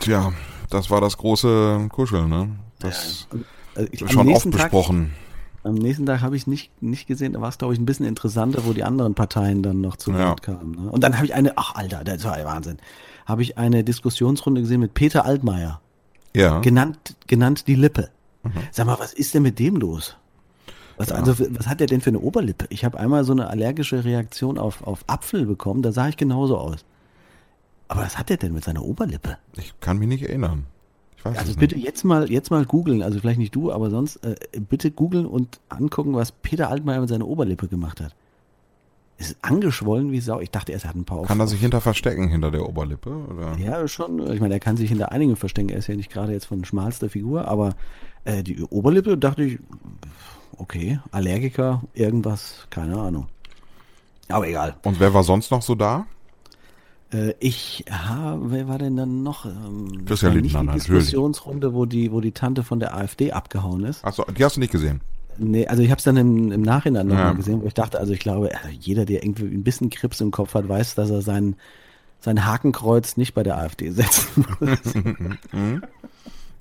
Tja, das war das große Kuscheln, ne? Das Also ich, ist am schon oft nächsten Tag- besprochen. Am nächsten Tag habe ich nicht, nicht gesehen, da war es, glaube ich, ein bisschen interessanter, wo die anderen Parteien dann noch zu Ja. Wort kamen. Ne? Und dann habe ich eine, ach Alter, das war Wahnsinn, habe ich eine Diskussionsrunde gesehen mit Peter Altmaier, Ja. genannt, genannt die Lippe. Sag mal, was ist denn mit dem los? Was, Ja. also, was hat der denn für eine Oberlippe? Ich habe einmal so eine allergische Reaktion auf, auf Apfel bekommen, da sah ich genauso aus. Aber was hat der denn mit seiner Oberlippe? Ich kann mich nicht erinnern. Ich weiß Also es bitte nicht. jetzt mal jetzt mal googeln, also vielleicht nicht du, aber sonst äh, bitte googeln und angucken, was Peter Altmaier mit seiner Oberlippe gemacht hat. Es ist angeschwollen wie Sau. Ich dachte erst, er hat ein paar Kann er sich hinter verstecken, hinter der Oberlippe? Oder? Ja, schon. Ich meine, er kann sich hinter einigen verstecken. Er ist ja nicht gerade jetzt von schmalster Figur, aber äh, die Oberlippe dachte ich, okay, Allergiker, irgendwas, keine Ahnung. Aber egal. Und wer war sonst noch so da? Äh, ich habe, wer war denn dann noch? Ähm, das Christian Lindner, die natürlich. Diskussionsrunde, wo die, wo die Tante von der AfD abgehauen ist. Achso, die hast du nicht gesehen. Nee, also ich habe es dann im, im Nachhinein nochmal Ja. gesehen, wo ich dachte, also ich glaube, also jeder, der irgendwie ein bisschen Krips im Kopf hat, weiß, dass er sein, sein Hakenkreuz nicht bei der AfD setzen muss.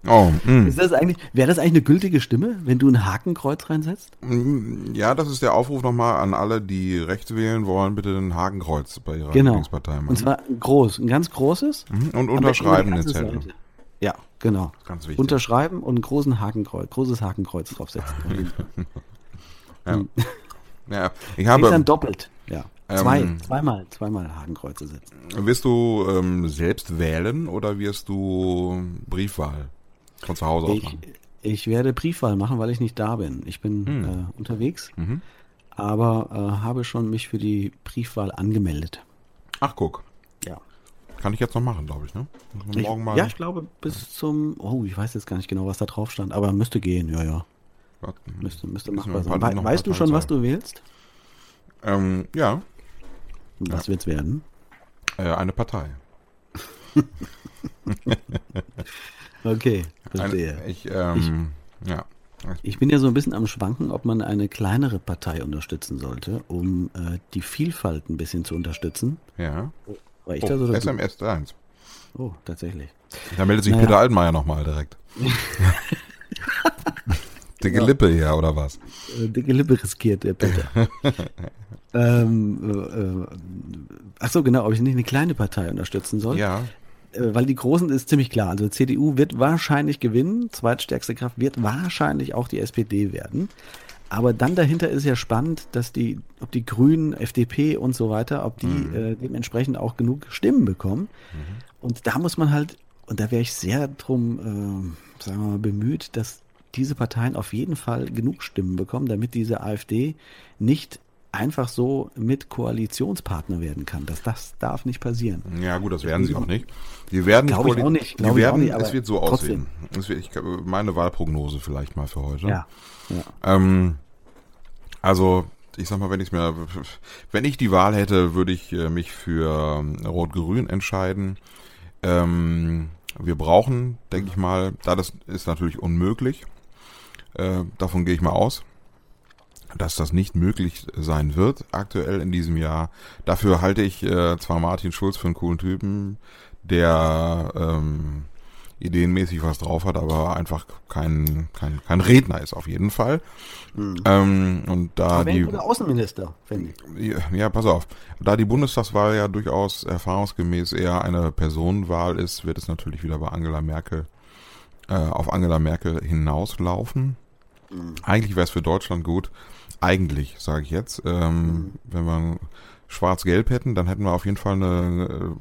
Oh, mh. Ist das eigentlich, wäre das eigentlich eine gültige Stimme, wenn du ein Hakenkreuz reinsetzt? Mm, Ja, das ist der Aufruf nochmal an alle, die rechts wählen wollen, bitte ein Hakenkreuz bei ihrer Genau. Lieblingspartei machen. Und zwar groß, ein ganz großes. Mhm, und unterschreiben den Zettel. Seite. Ja, genau. Ganz wichtig. Unterschreiben und einen großen Hakenkreuz, großes Hakenkreuz draufsetzen. ja. ja, ich Geht dann habe, doppelt. Ja. Zwei, Ähm, zweimal, zweimal Hakenkreuze setzen. wirst du ähm, selbst wählen oder wirst du Briefwahl von zu Hause aus Ich, machen? ich werde Briefwahl machen, weil ich nicht da bin. Ich bin Hm. äh, unterwegs, Mhm. aber äh, habe schon mich für die Briefwahl angemeldet. Ach, guck. Ja. Kann ich jetzt noch machen, glaube ich, ne? Ich, Morgen mal. ja, ich glaube bis zum, oh, ich weiß jetzt gar nicht genau, was da drauf stand, aber müsste gehen, ja, ja. Warte. Müsste, müsste machbar sein. ein weißt du schon, was du wählst? Ähm, ja, Was wird's werden? äh, eine Partei. Okay, Eine, verstehe. ich, ähm, ja. Ich bin ja so ein bisschen am Schwanken, ob man eine kleinere Partei unterstützen sollte, um äh, die Vielfalt ein bisschen zu unterstützen. Ja. War ich das Oh, oder du? SMS 1. Oh, tatsächlich. Da meldet sich Naja. Peter Altmaier nochmal direkt. Dicke Lippe hier, oder was? Äh, dicke Lippe riskiert, der Peter. ähm, äh, äh, ach so, genau, ob ich nicht eine kleine Partei unterstützen soll. Ja. Äh, weil die Großen ist ziemlich klar. Also CDU wird wahrscheinlich gewinnen, zweitstärkste Kraft wird wahrscheinlich auch die SPD werden. Aber dann dahinter ist ja spannend, dass die, ob die Grünen, FDP und so weiter, ob die äh, dementsprechend auch genug Stimmen bekommen. Und da muss man halt, und da wäre ich sehr drum, äh, sagen wir mal, bemüht, dass diese Parteien auf jeden Fall genug Stimmen bekommen, damit diese AfD nicht einfach so mit Koalitionspartner werden kann. Das, das darf nicht passieren. Ja gut, das werden sie auch nicht. Die werden Glaube ich auch nicht, glaube ich auch werden, nicht, es wird so trotzdem. aussehen. Es wird, ich, meine Wahlprognose vielleicht mal für heute. Ja. Ähm, also, ich sag mal, wenn ich mir, wenn ich die Wahl hätte, würde ich äh, mich für ähm, Rot-Grün entscheiden. Ähm, wir brauchen, denke ich mal, da das ist natürlich unmöglich. Äh, davon gehe ich mal aus, dass das nicht möglich sein wird aktuell in diesem Jahr. Dafür halte ich äh, zwar Martin Schulz für einen coolen Typen, der ähm, ideenmäßig was drauf hat, aber einfach kein, kein, kein Redner ist auf jeden Fall. Ähm, und da Aber die, Außenminister, finde ich. ja, ja, pass auf. Da die Bundestagswahl ja durchaus erfahrungsgemäß eher eine Personenwahl ist, wird es natürlich wieder bei Angela Merkel äh, auf Angela Merkel hinauslaufen. Eigentlich wäre es für Deutschland gut. Eigentlich, sage ich jetzt. Ähm, Wenn wir Schwarz-Gelb hätten, dann hätten wir auf jeden Fall eine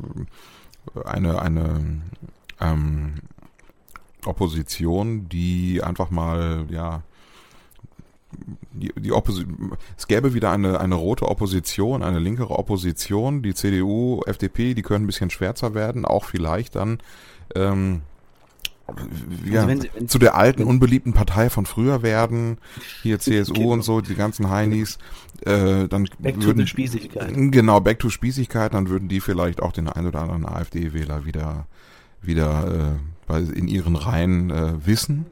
äh, eine eine ähm, Opposition, die einfach mal ja die, die Opposi es gäbe wieder eine, eine rote Opposition, eine linkere Opposition. Die CDU, FDP, die können ein bisschen schwärzer werden, auch vielleicht dann ähm, ja, Also wenn sie- wenn- zu der alten, unbeliebten Partei von früher werden. Hier CSU Genau. und so, die ganzen Heinis. Äh, dann Back to würden, the Spießigkeit. Genau, Back to Spießigkeit, dann würden die vielleicht auch den ein oder anderen AfD-Wähler wieder, wieder äh, in ihren Reihen äh, wissen.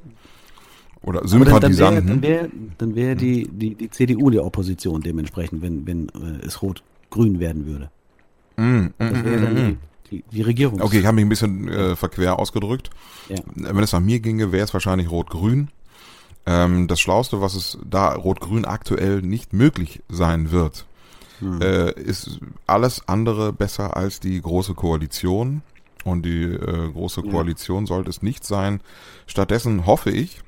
Oder Aber dann, dann wäre Sympathisanten. dann wär, dann wär die, die, die CDU die Opposition dementsprechend, wenn, wenn äh, es rot-grün werden würde. Mm, mm, Das mm, wäre dann mm. die, die, die Regierung. Okay, ich habe mich ein bisschen äh, verquer ausgedrückt. Ja. Wenn es nach mir ginge, wäre es wahrscheinlich Rot-Grün. Ähm, das Schlauste, was es da Rot-Grün aktuell nicht möglich sein wird, Hm. äh, ist alles andere besser als die große Koalition. Und die äh, große Ja. Koalition sollte es nicht sein. Stattdessen hoffe ich,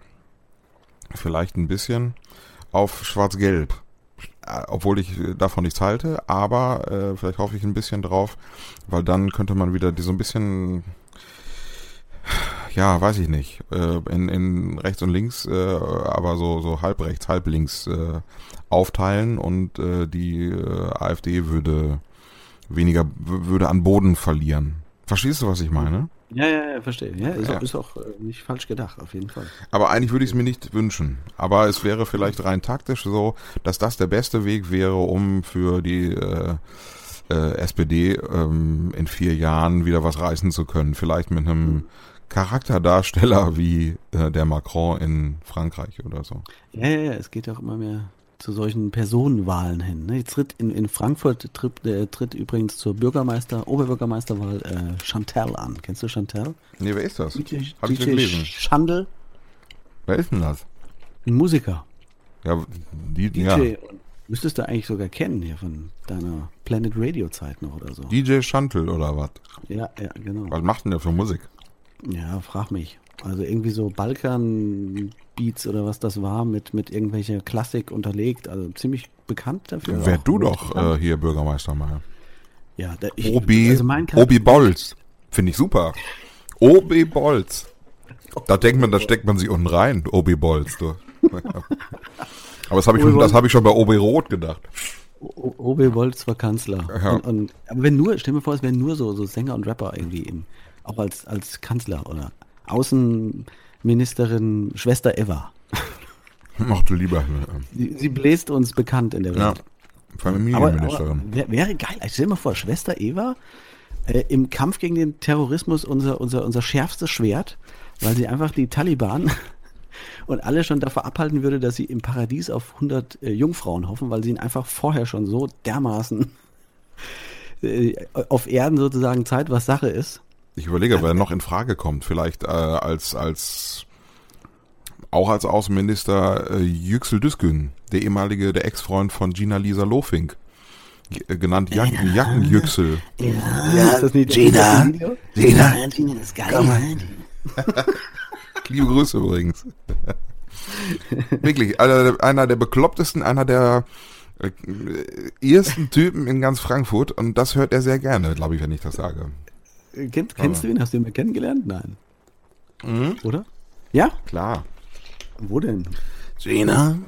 vielleicht ein bisschen, auf Schwarz-Gelb. Äh, Obwohl ich äh, davon nichts halte, aber äh, vielleicht hoffe ich ein bisschen drauf, weil dann könnte man wieder die so ein bisschen ja, weiß ich nicht. Äh, in, in rechts und links, äh, aber so, so halb rechts, halb links äh, aufteilen und äh, die äh, AfD würde weniger, würde an Boden verlieren. Verstehst du, was ich meine? Ja, ja, ja, verstehe. Ja, ist, Ja. Auch, ist auch äh, nicht falsch gedacht, auf jeden Fall. Aber eigentlich würde ich es mir nicht wünschen. Aber es wäre vielleicht rein taktisch so, dass das der beste Weg wäre, um für die äh, äh, SPD ähm, in vier Jahren wieder was reißen zu können. Vielleicht mit einem Charakterdarsteller wie äh, der Macron in Frankreich oder so. Ja, ja, ja, es geht auch immer mehr zu solchen Personenwahlen hin. Ne? Jetzt tritt in, in Frankfurt tritt, äh, tritt übrigens zur Bürgermeister, Oberbürgermeisterwahl äh, Chantal an. Kennst du Chantal? Nee, wer ist das? DJ, Hab ich DJ gelesen. Schandl, Wer ist denn das? ein Musiker. Ja, die, DJ. ja. Müsstest du eigentlich sogar kennen hier von deiner Planet Radio Zeit noch oder so. DJ Chantel oder was? ja, ja, genau. Was macht denn der für Musik? Ja, frag mich. Also irgendwie so Balkan-Beats oder was das war, mit, mit irgendwelcher Klassik unterlegt. Also ziemlich bekannt dafür. Wer auch du doch äh, hier Bürgermeister mal. Ja, da, ich, Obi, also Obi Bolz. Finde ich super. Obi Bolz. Da denkt man, da steckt man sich unten rein, Obi Bolz. Du. Aber das habe ich, schon- das hab ich schon bei Obi Roth gedacht. Obi Bolz war Kanzler. Ja. Und, und, aber wenn nur, stell mir vor, es wären nur so, so Sänger und Rapper irgendwie im, auch als, als Kanzler oder Außenministerin Schwester Eva. Ach du lieber. Sie, sie bläst uns bekannt in der Ja. Welt. Familienministerin. wär, wäre geil. Also stell dir mal vor, Schwester Eva äh, im Kampf gegen den Terrorismus unser, unser, unser schärfstes Schwert, weil sie einfach die Taliban und alle schon davor abhalten würde, dass sie im Paradies auf 100 äh, Jungfrauen hoffen, weil sie ihnen einfach vorher schon so dermaßen äh, auf Erden sozusagen Zeit, was Sache ist. Ich überlege, wer noch in Frage kommt. Vielleicht äh, als, als auch als Außenminister äh, Yüksel Düzgün, der ehemalige, der Ex-Freund von Gina Lisa Lofink. Äh, Genannt Jacken, Jackenjüksel. Ja, ist das nicht Gina? das Video? Gina, Gina ist geil. Liebe Grüße übrigens. Wirklich, einer, der- einer der beklopptesten, einer der äh, ersten Typen in ganz Frankfurt und das hört er sehr gerne, glaube ich, wenn ich das sage. Kennt, kennst du ihn? Hast du ihn mal kennengelernt? Nein. Mhm. Oder? Ja? Klar. Wo denn? Gina?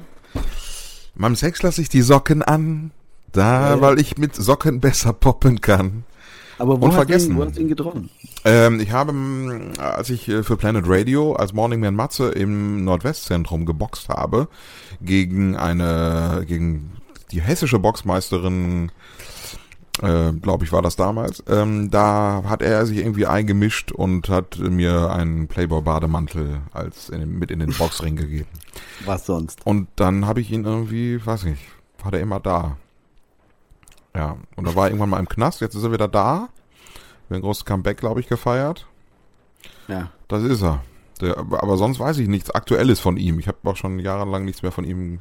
Beim Sex lasse ich die Socken an, Da, Ja. weil ich mit Socken besser poppen kann. Aber wo Und hast, vergessen. Du ihn, wo hast du ihn getroffen? Ähm, ich habe, mm, als ich äh, für Planet Radio als Morning Man Matze im Nordwestzentrum geboxt habe, gegen eine, gegen die hessische Boxmeisterin, äh, glaube ich, war das damals, ähm, da hat er sich irgendwie eingemischt und hat mir einen Playboy-Bademantel als in, mit in den Boxring gegeben. Was sonst? Und dann habe ich ihn irgendwie, weiß nicht, war der immer da. Ja, und da war er irgendwann mal im Knast, jetzt ist er wieder da. Wir haben ein großes Comeback, glaube ich, gefeiert. Ja. Das ist er. Der, aber aber sonst weiß ich nichts Aktuelles von ihm. Ich habe auch schon jahrelang nichts mehr von ihm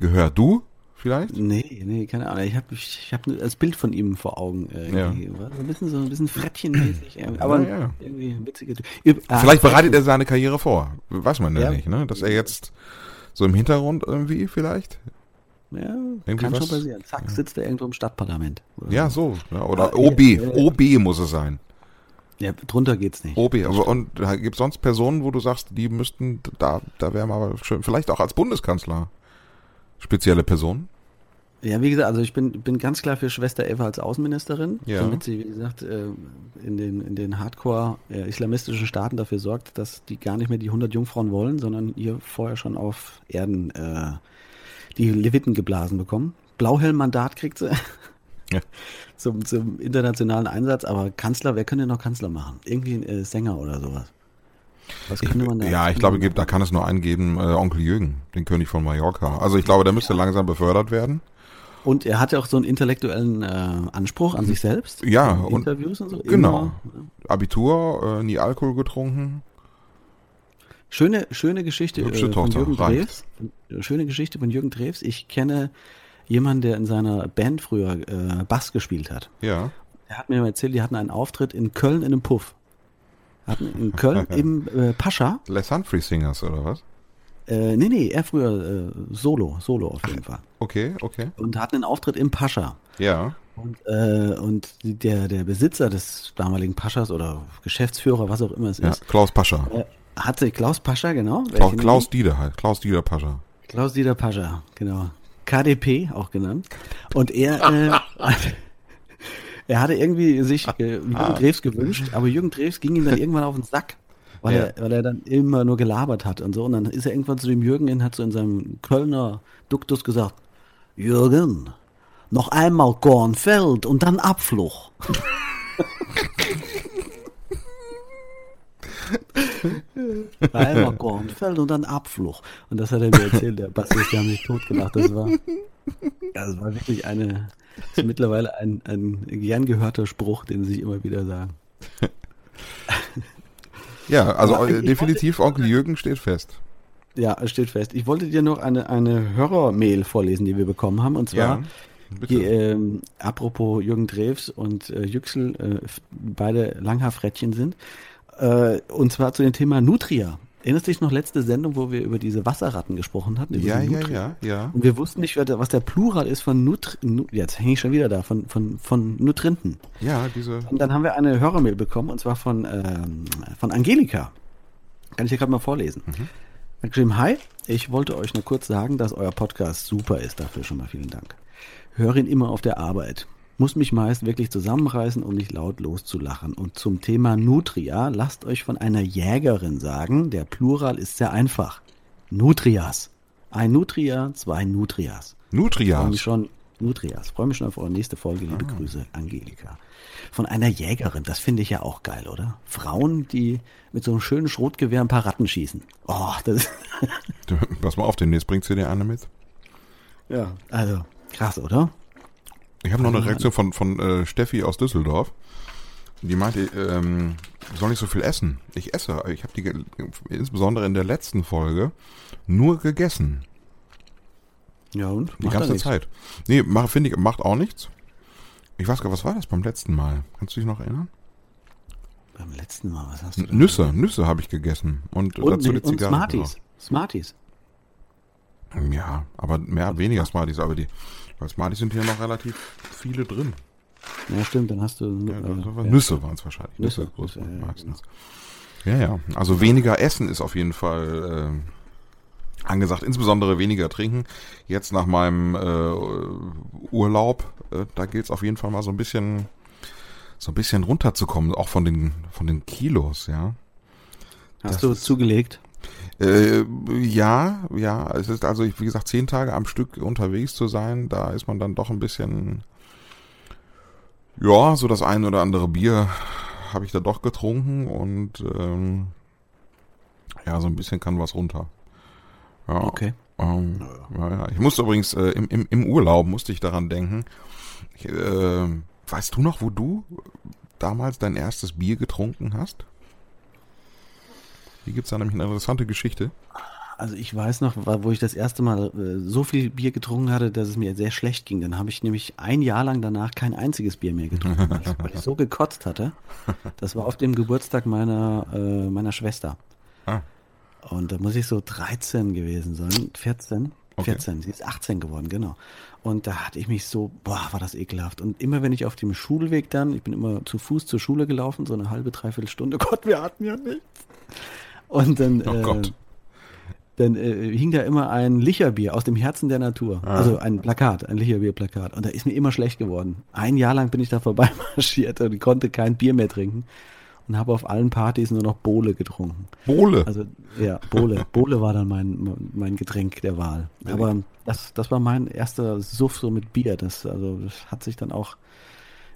gehört. Du vielleicht? Nee, nee, keine Ahnung. Ich habe ich, hab das Bild von ihm vor Augen. Äh. War so ein bisschen so ein bisschen Frettchenmäßig. irgendwie. Aber Ja, ja. irgendwie ein witziger Typ. Ah, vielleicht bereitet er seine Karriere vor. Weiß man ja, Ja. nicht, ne? Dass er jetzt so im Hintergrund irgendwie vielleicht? Ja, Irgendwie kann schon was- passieren. Zack, sitzt er irgendwo im Stadtparlament. Oder Ja, so. Ja, oder Ah, OB. ja, ja. OB muss es sein. ja, drunter geht's nicht. OB. Aber und gibt es sonst Personen, wo du sagst, die müssten, da, da wären wir aber schön, vielleicht auch als Bundeskanzler spezielle Personen? Ja, wie gesagt, also ich bin, bin ganz klar für Schwester Eva als Außenministerin, Ja. damit sie, wie gesagt, äh, in den, in den Hardcore-islamistischen Staaten dafür sorgt, dass die gar nicht mehr die 100 Jungfrauen wollen, sondern ihr vorher schon auf Erden äh, die Leviten geblasen bekommen. Blauhelm-Mandat kriegt sie Ja. zum, zum internationalen Einsatz, aber Kanzler, wer könnte noch Kanzler machen? Irgendwie ein äh, Sänger oder sowas. Was könnte man da? Ja, ich glaube, da kann es nur einen geben, äh, Onkel Jürgen, den König von Mallorca. Also ich glaube, der müsste langsam befördert werden. Und er hat ja auch so einen intellektuellen äh, Anspruch an sich selbst. Ja, In und- Interviews und so. genau. Immer, Abitur, äh, nie Alkohol getrunken. Schöne, schöne Geschichte Hübsche äh, von Tochter, Jürgen reicht. Drews. Schöne Geschichte von Jürgen Drews. Ich kenne jemanden, der in seiner Band früher äh, Bass gespielt hat. Ja. Er hat mir mal erzählt, die hatten einen Auftritt in Köln in einem Puff. Hatten in Köln im äh, Pascha. Les Humphrey Singers oder was? Äh, nee, nee, er früher äh, Solo, Solo auf jeden Fall. Okay, okay. Und hatten einen Auftritt im Pascha. Ja. Und, äh, und der, der Besitzer des damaligen Paschas oder Geschäftsführer, was auch immer es ja. ist, Klaus Pascha. äh, hat sich Klaus Pascha, genau. Klaus? Klaus Dieder halt. Klaus Dieder Pascha. Klaus Dieter Pascha, genau. KDP auch genannt. Und er, äh, er hatte irgendwie sich äh, Jürgen Drews gewünscht, aber Jürgen Drews ging ihm dann irgendwann auf den Sack, weil, Ja. er, weil er dann immer nur gelabert hat und so. Und dann ist er irgendwann zu dem Jürgen hin, hat so in seinem Kölner Duktus gesagt, Jürgen, noch einmal Kornfeld und dann Abfluch. Einmal Kornfeld und dann Abfluch. Und das hat er mir erzählt, der Bassist, die haben sich totgelacht. Das war, das war wirklich eine, das ist mittlerweile ein, ein gern gehörter Spruch, den sie immer wieder sagen. Ja, also äh, definitiv Onkel Jürgen steht fest. Ja, es steht fest. Ich wollte dir noch eine, eine Hörermail vorlesen, die wir bekommen haben. Und zwar, Ja. Die, ähm, apropos Jürgen Drews und äh, Yüksel, äh, beide Langhaarfrettchen sind. Äh, und zwar zu dem Thema Nutria. Erinnerst du dich noch letzte Sendung, wo wir über diese Wasserratten gesprochen hatten? Über ja, ja, ja, ja. Und wir wussten nicht, was der Plural ist von Nutri... Nu, jetzt hänge ich schon wieder da, von, von, von Nutrinten. Ja, diese. Und dann haben wir eine Hörermail bekommen, und zwar von, ähm, von Angelika. Kann ich dir gerade mal vorlesen. Hat geschrieben, hi, ich wollte euch nur kurz sagen, dass euer Podcast super ist. Dafür schon mal vielen Dank. Höre ihn immer auf der Arbeit. Muss mich meist wirklich zusammenreißen, um nicht laut loszulachen. Und zum Thema Nutria, lasst euch von einer Jägerin sagen, der Plural ist sehr einfach. Nutrias. Ein Nutria, zwei Nutrias. Freue mich Nutrias. schon, Nutrias, freue mich schon auf eure nächste Folge. Liebe Grüße, Angelika. Von einer Jägerin, das finde ich ja auch geil, oder? Frauen, die mit so einem schönen Schrotgewehr ein paar Ratten schießen. Oh, das Du, Pass mal auf, demnächst bringt sie dir eine mit. ja, also krass, oder? Ich habe noch eine Reaktion von, von äh, Steffi aus Düsseldorf. Die meinte, ähm, soll nicht so viel essen. Ich esse. Ich habe die insbesondere in der letzten Folge nur gegessen. Ja und? Die Macht ganze. Zeit. Nee, finde ich, macht auch nichts. Ich weiß gar nicht, was war das beim letzten Mal? Kannst du dich noch erinnern? Beim letzten Mal, was hast du? N- da? Nüsse, Nüsse habe ich gegessen. Und, Und, dazu die Zigarre. Smarties. Smarties. Ja, aber mehr, weniger Smarties. Aber die, weil Smarties sind hier noch relativ viele drin. Ja, stimmt, dann hast du. Ja, äh, war- ja. Nüsse waren es wahrscheinlich. Nüsse, Nüsse, Nüsse, ja, ja, meistens. Ja, ja. Also weniger Essen ist auf jeden Fall angesagt, insbesondere weniger trinken. Jetzt nach meinem äh, Urlaub, äh, da gilt es auf jeden Fall mal so ein bisschen, so ein bisschen runterzukommen, auch von den, von den Kilos, ja. Hast das du zugelegt? Äh, ja, ja. Es ist also, wie gesagt, zehn Tage am Stück unterwegs zu sein, da ist man dann doch ein bisschen, ja, so das ein oder andere Bier habe ich da doch getrunken und ähm, ja, so ein bisschen kann was runter. Ja, okay. Ähm, ja, ja. Ich musste übrigens äh, im, im, im Urlaub musste ich daran denken. Äh, weißt du noch, wo du damals dein erstes Bier getrunken hast? Hier gibt es da nämlich eine interessante Geschichte. Also ich weiß noch, wo ich das erste Mal äh, so viel Bier getrunken hatte, dass es mir sehr schlecht ging. Dann habe ich nämlich ein Jahr lang danach kein einziges Bier mehr getrunken, weil ich, weil ich so gekotzt hatte. Das war auf dem Geburtstag meiner, äh, meiner Schwester. Ah. Und da muss ich so 13 gewesen sein, 14. Okay. 14, sie ist 18 geworden, genau. Und da hatte ich mich so, boah, war das ekelhaft. Und immer wenn ich auf dem Schulweg dann, ich bin immer zu Fuß zur Schule gelaufen, so eine halbe, dreiviertel Stunde, Gott, wir hatten ja nichts. Und dann, oh äh, dann äh, hing da immer ein Licherbier aus dem Herzen der Natur. Ah. Also ein Plakat, ein Licherbier-Plakat. Und da ist mir immer schlecht geworden. Ein Jahr lang bin ich da vorbeimarschiert und konnte kein Bier mehr trinken und habe auf allen Partys nur noch Bohle getrunken. Bohle? Also ja, Bohle. Bohle war dann mein, mein Getränk der Wahl. Aber das, das war mein erster Suff so mit Bier. Das, also, das hat sich dann auch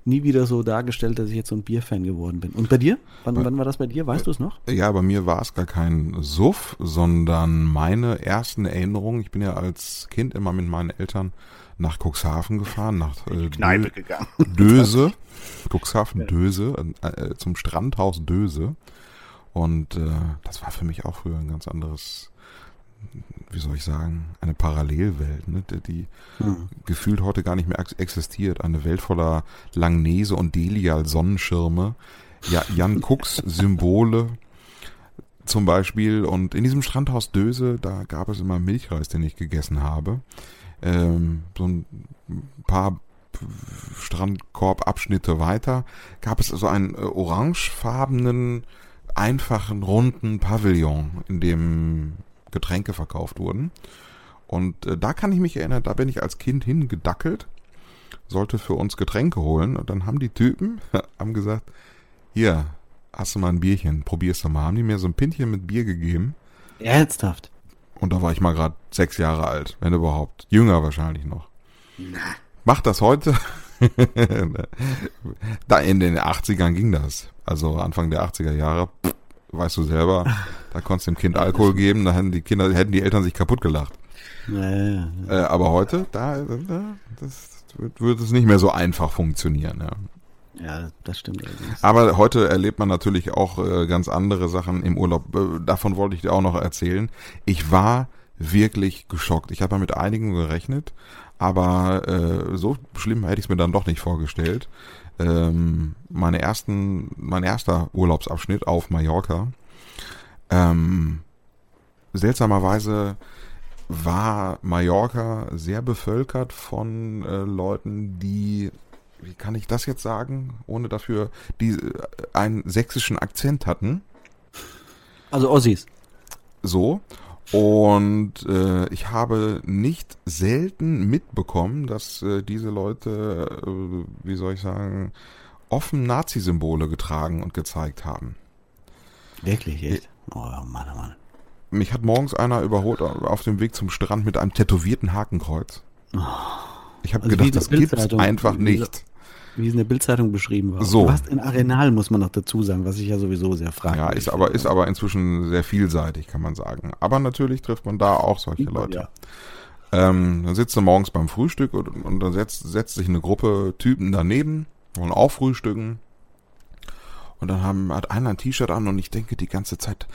nie wieder so dargestellt, dass ich jetzt so ein Bierfan geworden bin. Und bei dir? Wann, wann war das bei dir? Weißt du es noch? Ja, bei mir war es gar kein Suff, sondern meine ersten Erinnerungen. Ich bin ja als Kind immer mit meinen Eltern nach Cuxhaven gefahren, nach äh, Kneipe gegangen. Döse, Cuxhaven ja. Döse, äh, zum Strandhaus Döse. Und äh, das war für mich auch früher ein ganz anderes, wie soll ich sagen, eine Parallelwelt, ne, die, die mhm. gefühlt heute gar nicht mehr existiert. Eine Welt voller Langnese und Delial Sonnenschirme, ja, Jan Cooks Symbole zum Beispiel. Und in diesem Strandhaus Döse, da gab es immer Milchreis, den ich gegessen habe ähm, so ein paar Strandkorbabschnitte weiter gab es so einen äh, orangefarbenen, einfachen, runden Pavillon, in dem Getränke verkauft wurden. Und äh, da kann ich mich erinnern, da bin ich als Kind hingedackelt, sollte für uns Getränke holen und dann haben die Typen haben gesagt, hier, hast du mal ein Bierchen, probierst du mal. Haben die mir so ein Pintchen mit Bier gegeben. Ernsthaft? Und da war ich mal gerade sechs Jahre alt, wenn überhaupt. Jünger wahrscheinlich noch. Na. Macht das heute? da in den 80ern ging das. Also Anfang der 80er Jahre, pff, weißt du selber, da konntest du dem Kind Alkohol geben, da hätten die Kinder, hätten die Eltern sich kaputt gelacht. Naja, ja. äh, aber heute, da, da das wird, wird es nicht mehr so einfach funktionieren. Ja. Ja, das stimmt. Aber heute erlebt man natürlich auch äh, ganz andere Sachen im Urlaub. Äh, davon wollte ich dir auch noch erzählen. Ich war wirklich geschockt. Ich habe ja mit einigen gerechnet, aber äh, so schlimm hätte ich es mir dann doch nicht vorgestellt. Ähm, meine ersten, mein erster Urlaubsabschnitt auf Mallorca. Ähm, seltsamerweise war Mallorca sehr bevölkert von äh, Leuten, die wie kann ich das jetzt sagen, ohne dafür die äh, einen sächsischen Akzent hatten. Also Ossis. So. Und äh, ich habe nicht selten mitbekommen, dass äh, diese Leute, äh, wie soll ich sagen, offen Nazi-Symbole getragen und gezeigt haben. Wirklich, echt? Oh Mann, oh Mann. Mich hat morgens einer überholt auf dem Weg zum Strand mit einem tätowierten Hakenkreuz. Oh. Ich habe also gedacht, das gibt's einfach nicht. Wie es in der Bildzeitung beschrieben war. So. Hast in Arenal, muss man noch dazu sagen, was ich ja sowieso sehr frage. Ja, ist aber, ist aber inzwischen sehr vielseitig, kann man sagen. Aber natürlich trifft man da auch solche Leute. Ja. Ähm, dann sitzt du morgens beim Frühstück und, und dann setzt, setzt sich eine Gruppe Typen daneben, wollen auch frühstücken. Und dann haben, hat einer ein T-Shirt an und ich denke die ganze Zeit,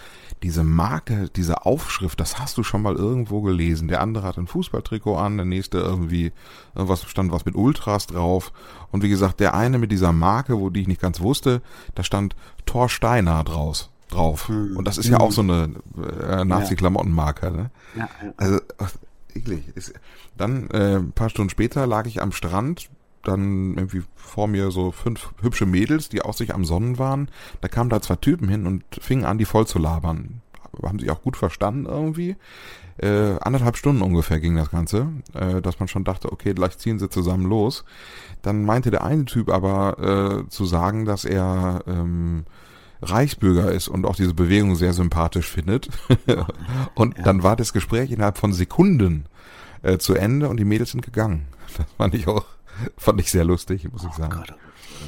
diese Marke, diese Aufschrift, das hast du schon mal irgendwo gelesen. Der andere hat ein Fußballtrikot an, der nächste irgendwie, was stand was mit Ultras drauf. Und wie gesagt, der eine mit dieser Marke, wo die ich nicht ganz wusste, da stand Thor Steiner draus drauf. Hm. Und das ist ja auch so eine äh, Nazi-Klamottenmarke. Ne? Ja, ja. Also, eklig. Dann, äh, ein paar Stunden später lag ich am Strand, dann irgendwie vor mir so fünf hübsche Mädels, die auch sich am Sonnen waren. Da kamen da zwei Typen hin und fingen an, die voll zu labern. Haben sich auch gut verstanden irgendwie. Äh, anderthalb Stunden ungefähr ging das Ganze, äh, dass man schon dachte, okay, gleich ziehen sie zusammen los. Dann meinte der eine Typ aber äh, zu sagen, dass er ähm, Reichsbürger ist und auch diese Bewegung sehr sympathisch findet. und ja. dann war das Gespräch innerhalb von Sekunden äh, zu Ende und die Mädels sind gegangen. Das fand ich auch, fand ich sehr lustig, muss ich oh sagen. Gott,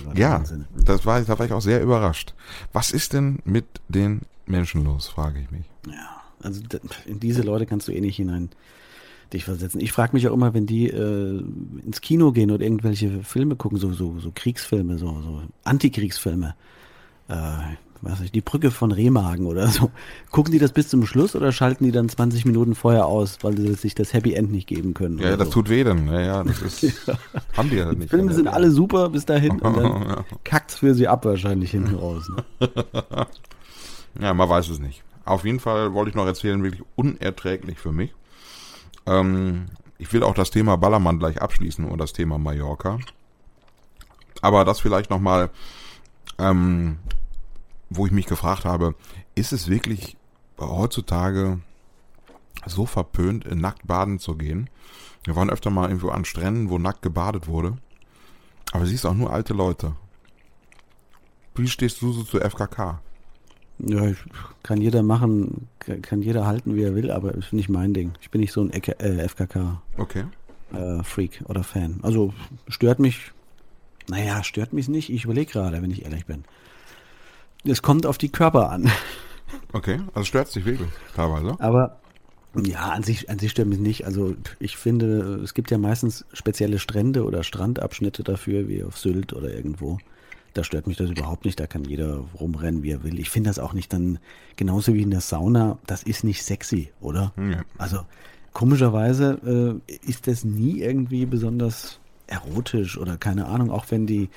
oh ja, das war, da war ich auch sehr überrascht. Was ist denn mit den Menschen los, frage ich mich. Ja, also in diese Leute kannst du eh nicht hinein dich versetzen. Ich frage mich auch immer, wenn die äh, ins Kino gehen oder irgendwelche Filme gucken, so, so, so Kriegsfilme, so, so Antikriegsfilme, äh, was ich, die Brücke von Remagen oder so. Gucken die das bis zum Schluss oder schalten die dann 20 Minuten vorher aus, weil sie sich das Happy End nicht geben können? Ja, das so? tut weh dann. Ja, ja, das ist, ja. haben die ja nicht. Die Filme sind alle super bis dahin und dann ja. kackt's für sie ab wahrscheinlich hinten raus. Ne? ja, man weiß es nicht. Auf jeden Fall wollte ich noch erzählen, wirklich unerträglich für mich. Ähm, ich will auch das Thema Ballermann gleich abschließen und das Thema Mallorca. Aber das vielleicht nochmal ähm, wo ich mich gefragt habe, ist es wirklich heutzutage so verpönt, nackt baden zu gehen? Wir waren öfter mal irgendwo an Stränden, wo nackt gebadet wurde. Aber siehst auch nur alte Leute. Wie stehst du so zu FKK? Ja, kann jeder machen, kann jeder halten, wie er will, aber ist nicht mein Ding. Ich bin nicht so ein äh, FKK. Okay. Äh, Freak oder Fan. Also stört mich, naja, stört mich nicht. Ich überlege gerade, wenn ich ehrlich bin. Es kommt auf die Körper an. Okay, also stört es dich wirklich teilweise. Aber ja, an sich, an sich stört mich nicht. Also ich finde, es gibt ja meistens spezielle Strände oder Strandabschnitte dafür, wie auf Sylt oder irgendwo. Da stört mich das überhaupt nicht. Da kann jeder rumrennen, wie er will. Ich finde das auch nicht dann genauso wie in der Sauna. Das ist nicht sexy, oder? Ja. Also komischerweise äh, ist das nie irgendwie besonders erotisch oder keine Ahnung. Auch wenn die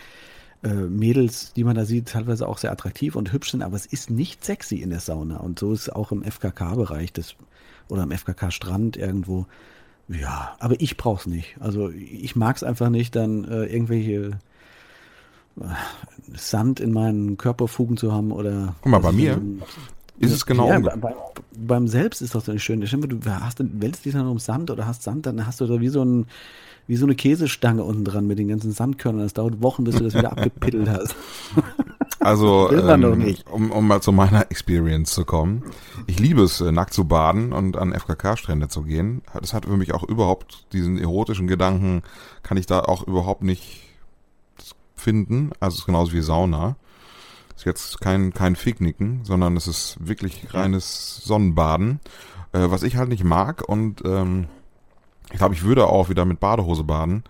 äh, Mädels, die man da sieht, teilweise auch sehr attraktiv und hübsch sind, aber es ist nicht sexy in der Sauna. Und so ist es auch im FKK-Bereich oder im FKK-Strand irgendwo. Ja, aber ich brauch's nicht. Also ich mag's einfach nicht, dann äh, irgendwelche äh, Sand in meinen Körperfugen zu haben oder. Guck mal, bei mir ist es genau. Ja, bei, beim Selbst ist doch so nicht schön. Du hast, wälzt dich dann um Sand oder hast Sand, dann hast du da wie so ein wie so eine Käsestange unten dran mit den ganzen Sandkörnern. Das dauert Wochen, bis du das wieder abgepittelt hast. Also, ähm, um, um mal zu meiner Experience zu kommen. Ich liebe es, äh, nackt zu baden und an FKK-Strände zu gehen. Das hat für mich auch überhaupt diesen erotischen Gedanken, kann ich da auch überhaupt nicht finden. Also es ist genauso wie Sauna. Ist jetzt kein, kein Ficknicken, sondern es ist wirklich reines Sonnenbaden. Äh, was ich halt nicht mag und ähm, ich glaube, ich würde auch wieder mit Badehose baden,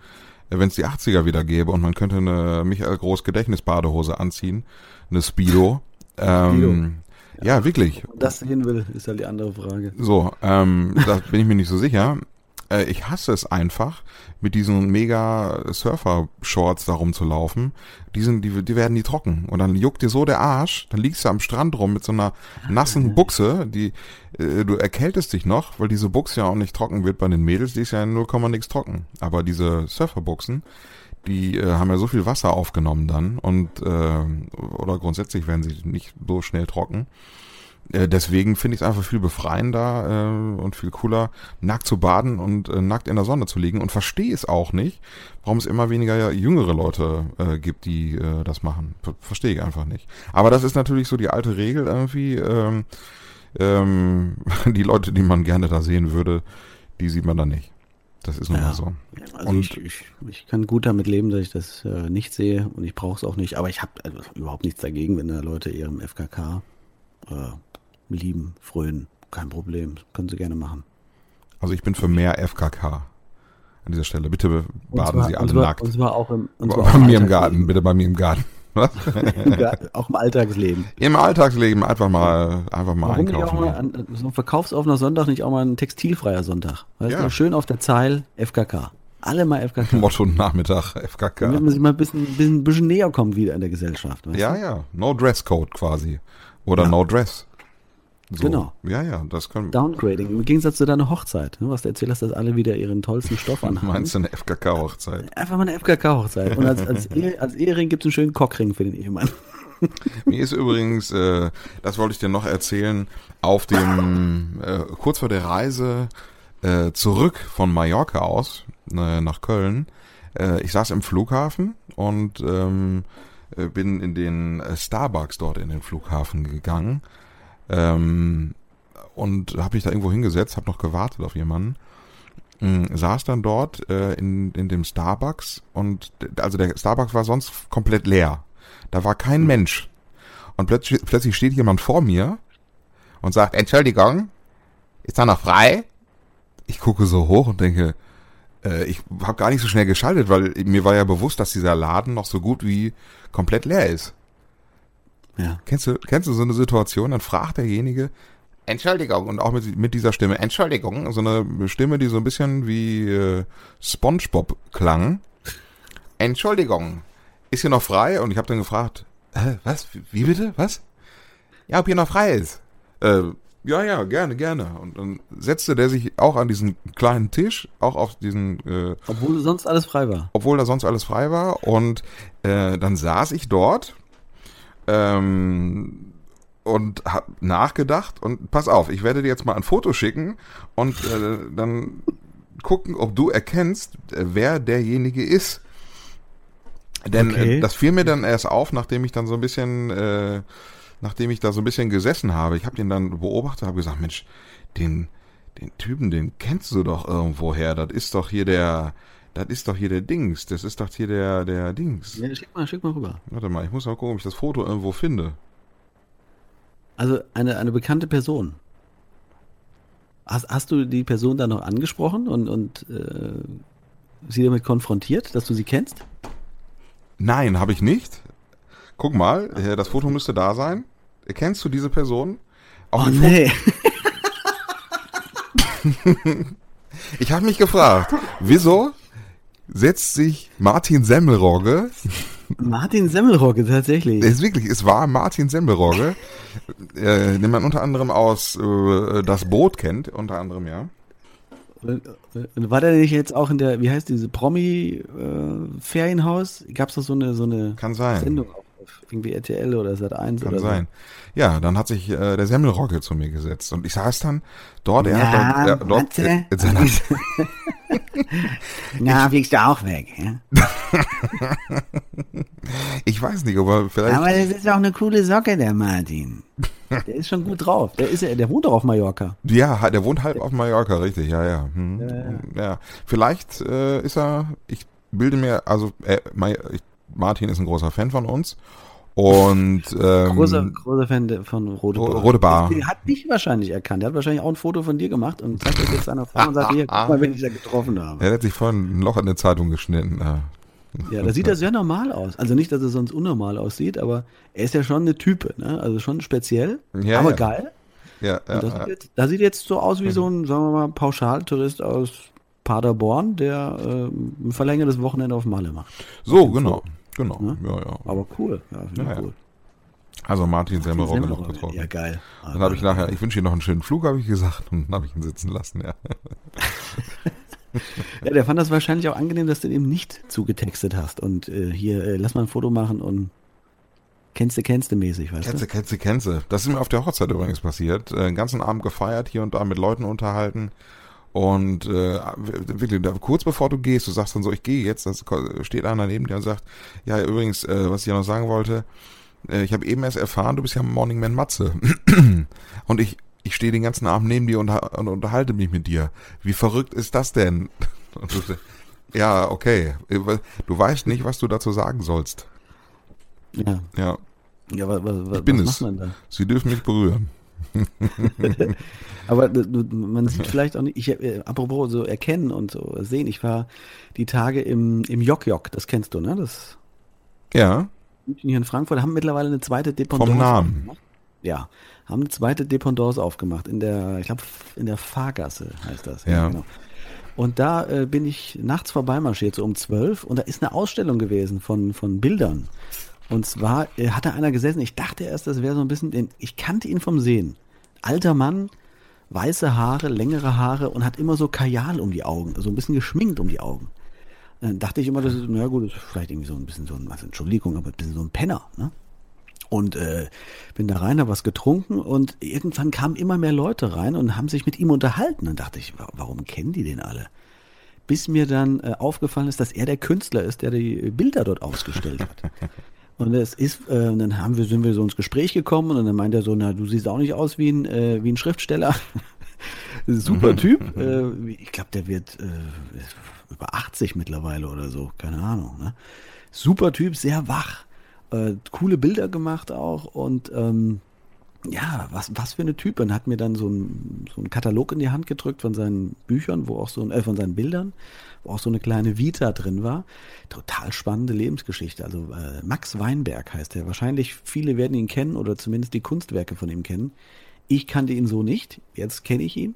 äh, wenn es die 80er wieder gäbe und man könnte eine Michael Groß Gedächtnisbadehose anziehen, eine Speedo. Ähm, ja. ja, wirklich. das sehen will, ist halt die andere Frage. So, ähm, da bin ich mir nicht so sicher äh, ich hasse es einfach, mit diesen mega Surfer-Shorts da rumzulaufen. Die, sind, die, die werden nie trocken. Und dann juckt dir so der Arsch, dann liegst du am Strand rum mit so einer nassen Buchse, die, äh, du erkältest dich noch, weil diese Buchse ja auch nicht trocken wird bei den Mädels, die ist ja 0, nix trocken. Aber diese Surferbuchsen, die äh, haben ja so viel Wasser aufgenommen dann und äh, oder grundsätzlich werden sie nicht so schnell trocken. Äh, deswegen finde ich es einfach viel befreiender äh, und viel cooler, nackt zu baden und äh, nackt in der Sonne zu liegen und verstehe es auch nicht, warum es immer weniger jüngere Leute äh, gibt, die äh, das machen. Ver verstehe ich einfach nicht. Aber das ist natürlich so die alte Regel irgendwie. Ähm, ähm, die Leute, die man gerne da sehen würde, die sieht man da nicht. Das ist nun ja. mal so. Also und ich, ich, ich, kann gut damit leben, dass ich das äh, nicht sehe und ich brauche es auch nicht. Aber ich habe also überhaupt nichts dagegen, wenn da Leute ihrem FKK äh, lieben, frönen. Kein Problem. Können Sie gerne machen. Also ich bin für mehr FKK an dieser Stelle. Bitte baden zwar, Sie alle zwar, nackt. Und zwar auch im, zwar bei mir im Garten. Bitte bei mir im Garten. Auch im Alltagsleben. Im Alltagsleben einfach mal, einfach mal Warum einkaufen. Auch mal an, so ein verkaufsoffener Sonntag nicht auch mal ein textilfreier Sonntag? Weißt ja. du, schön auf der Zeil FKK. Alle mal FKK. Motto Nachmittag FKK. Damit man sich mal ein bisschen, bisschen, bisschen näher kommt wieder in der Gesellschaft. ja, du? ja. No Dress Code quasi. Oder ja. No Dress. So. Genau. Ja, ja, das kann. Downgrading. Im Gegensatz zu deiner Hochzeit, ne, was du erzählst, dass alle wieder ihren tollsten Stoff anhaben. Meinst du eine FKK-Hochzeit? Einfach mal eine FKK-Hochzeit. Und als, als, Ehe, als Ehering gibt es einen schönen Cockring für den Ehemann. Mir ist übrigens, äh, das wollte ich dir noch erzählen, auf dem, äh, kurz vor der Reise äh, zurück von Mallorca aus äh, nach Köln, äh, ich saß im Flughafen und ähm, äh, bin in den äh, Starbucks dort in den Flughafen gegangen ähm, und habe mich da irgendwo hingesetzt, habe noch gewartet auf jemanden mh, saß dann dort äh, in, in dem Starbucks und also der Starbucks war sonst komplett leer. Da war kein mhm. Mensch. Und plötzlich, plötzlich steht jemand vor mir und sagt, Entschuldigung, ist da noch frei? Ich gucke so hoch und denke, äh, ich habe gar nicht so schnell geschaltet, weil mir war ja bewusst, dass dieser Laden noch so gut wie komplett leer ist. Ja. Kennst du, kennst du so eine Situation? Dann fragt derjenige, Entschuldigung, und auch mit, mit dieser Stimme, Entschuldigung, so eine Stimme, die so ein bisschen wie äh, Spongebob klang. Entschuldigung, ist hier noch frei? Und ich habe dann gefragt, äh, was, wie bitte, was? Ja, ob hier noch frei ist. Äh, ja, ja, gerne, gerne. Und dann setzte der sich auch an diesen kleinen Tisch, auch auf diesen... Äh, obwohl sonst alles frei war. Obwohl da sonst alles frei war. Und äh, dann saß ich dort, ähm, und habe nachgedacht und pass auf, ich werde dir jetzt mal ein Foto schicken und äh, dann gucken, ob du erkennst, äh, wer derjenige ist. Denn äh, okay. äh, das fiel mir dann erst auf, nachdem ich dann so ein bisschen, äh, nachdem ich da so ein bisschen gesessen habe. Ich habe den dann beobachtet, habe gesagt, Mensch, den, den Typen, den kennst du doch irgendwoher. Das ist doch hier der, das ist doch hier der Dings. Das ist doch hier der, der Dings. Ja, schick mal, schick mal rüber. Warte mal, ich muss mal gucken, ob ich das Foto irgendwo finde. Also eine, eine bekannte Person. Hast, hast du die Person da noch angesprochen und, und äh, sie damit konfrontiert, dass du sie kennst? Nein, habe ich nicht. Guck mal, äh, das Foto müsste da sein. Kennst du diese Person? Auch oh nee. ich habe mich gefragt, wieso setzt sich Martin Semmelrogge Martin Semmelrogge, tatsächlich. Es ist wirklich, es war Martin Semmelrogge, äh, den man unter anderem aus äh, Das Boot kennt, unter anderem, ja. War der nicht jetzt auch in der, wie heißt diese Promi-Ferienhaus? Äh, Gab es da so eine, so eine Kann sein. Sendung auf irgendwie RTL oder Sat1 Kann oder sein. So. Ja, dann hat sich äh, der Semmelrogge zu mir gesetzt und ich saß dann dort, er ja, hat dort, er, dort äh, in seiner Na, fliegst du auch weg, ja? ich weiß nicht, aber vielleicht. Aber das ist auch eine coole Socke, der Martin. Der ist schon gut drauf. Der, ist, der wohnt doch auf Mallorca. Ja, der wohnt halb auf Mallorca, richtig, ja, ja. Hm. Ja, ja. ja, Vielleicht äh, ist er, ich bilde mir, also äh, Martin ist ein großer Fan von uns und ähm, großer, großer Fan von Rote Bar. Rote Bar. Der hat dich wahrscheinlich erkannt. Der hat wahrscheinlich auch ein Foto von dir gemacht und zeigt das jetzt seiner Frau und sagt, hier, guck mal, wenn ich da getroffen habe. Er hat sich vorhin ein Loch in der Zeitung geschnitten. Ja, da sieht er sehr normal aus. Also nicht, dass er sonst unnormal aussieht, aber er ist ja schon eine Type, ne? Also schon speziell, ja, aber ja. geil. Ja, ja, das sieht jetzt, da sieht jetzt so aus wie so ein, sagen wir mal, Pauschaltourist aus Paderborn, der äh, ein verlängertes Wochenende auf Malle macht. So, genau. Genau, ne? ja, ja. Aber cool, ja, ja, cool. Also Martin Semmelrogge noch getroffen. Ja, geil. Ah, dann habe ich nachher, ich wünsche Ihnen noch einen schönen Flug, habe ich gesagt, und dann habe ich ihn sitzen lassen, ja. ja, der fand das wahrscheinlich auch angenehm, dass du eben nicht zugetextet hast und äh, hier, äh, lass mal ein Foto machen und kennst du, kennst du mäßig, weißt kennst du? Kennst du, kennst du. Das ist mir auf der Hochzeit übrigens passiert. Äh, den ganzen Abend gefeiert, hier und da mit Leuten unterhalten. Und äh, wirklich, kurz bevor du gehst, du sagst dann so, ich gehe jetzt, das steht einer neben dir und sagt, ja, übrigens, äh, was ich ja noch sagen wollte, äh, ich habe eben erst erfahren, du bist ja Morning Man Matze. und ich, ich stehe den ganzen Abend neben dir und, und, unterhalte mich mit dir. Wie verrückt ist das denn? Du, ja, okay. Du weißt nicht, was du dazu sagen sollst. Ja. Ja. Ja, was, was, ich bin es. Sie dürfen mich berühren. Aber man sieht vielleicht auch nicht, ich, äh, apropos so erkennen und so sehen, ich war die Tage im, im Jok Jok, das kennst du, ne? Das ja. Hier in Frankfurt haben mittlerweile eine zweite Dependance. Vom Namen. Aufgemacht. Ja, haben eine zweite Dependance aufgemacht in der, ich glaube, in der Fahrgasse heißt das. Ja. ja genau. Und da äh, bin ich nachts vorbeimarschiert, so um zwölf, und da ist eine Ausstellung gewesen von, von Bildern. Und zwar äh, hat da einer gesessen, ich dachte erst, das wäre so ein bisschen, ich kannte ihn vom Sehen. Alter Mann, weiße Haare, längere Haare und hat immer so Kajal um die Augen, so ein bisschen geschminkt um die Augen. Dann dachte ich immer, das ist, naja gut, das ist vielleicht irgendwie so ein bisschen so ein, was, Entschuldigung, aber ein bisschen so ein Penner, ne? Und äh, bin da rein, habe was getrunken und irgendwann kamen immer mehr Leute rein und haben sich mit ihm unterhalten. Dann dachte ich, warum kennen die den alle? Bis mir dann äh, aufgefallen ist, dass er der Künstler ist, der die Bilder dort ausgestellt hat. Und es ist, äh, dann haben wir, sind wir so ins Gespräch gekommen und dann meint er so, na, du siehst auch nicht aus wie ein, äh, wie ein Schriftsteller. Super Typ. äh, ich glaube, der wird äh, über 80 mittlerweile oder so, keine Ahnung. Ne? Super Typ, sehr wach. Äh, coole Bilder gemacht auch und ähm, ja, was, was für eine Typ. Und hat mir dann so einen so einen Katalog in die Hand gedrückt von seinen Büchern, wo auch so, äh, von seinen Bildern, wo auch so eine kleine Vita drin war. Total spannende Lebensgeschichte. Also äh, Max Weinberg heißt er. Wahrscheinlich viele werden ihn kennen oder zumindest die Kunstwerke von ihm kennen. Ich kannte ihn so nicht. Jetzt kenne ich ihn.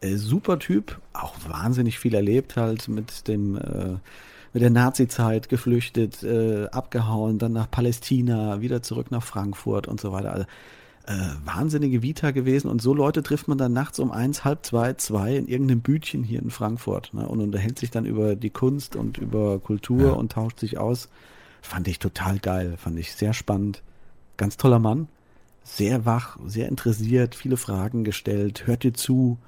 Äh, super Typ, auch wahnsinnig viel erlebt halt mit dem äh, mit der Nazi-Zeit geflüchtet, äh, abgehauen, dann nach Palästina, wieder zurück nach Frankfurt und so weiter. Also äh, wahnsinnige Vita gewesen und so Leute trifft man dann nachts um eins, halb zwei, zwei in irgendeinem Bütchen hier in Frankfurt ne, und unterhält sich dann über die Kunst und über Kultur ja. und tauscht sich aus. Fand ich total geil, fand ich sehr spannend. Ganz toller Mann, sehr wach, sehr interessiert, viele Fragen gestellt, hört dir zu.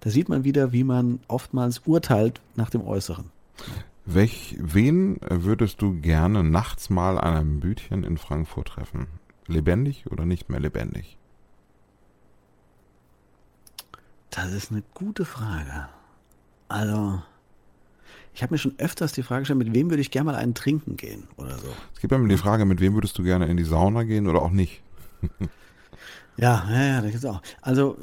Da sieht man wieder, wie man oftmals urteilt nach dem Äußeren. Welch, wen würdest du gerne nachts mal an einem Bütchen in Frankfurt treffen? Lebendig oder nicht mehr lebendig? Das ist eine gute Frage. Also, ich habe mir schon öfters die Frage gestellt, mit wem würde ich gerne mal einen trinken gehen oder so. Es gibt ja immer die Frage, mit wem würdest du gerne in die Sauna gehen oder auch nicht? Ja, ja, ja, das ist auch. Also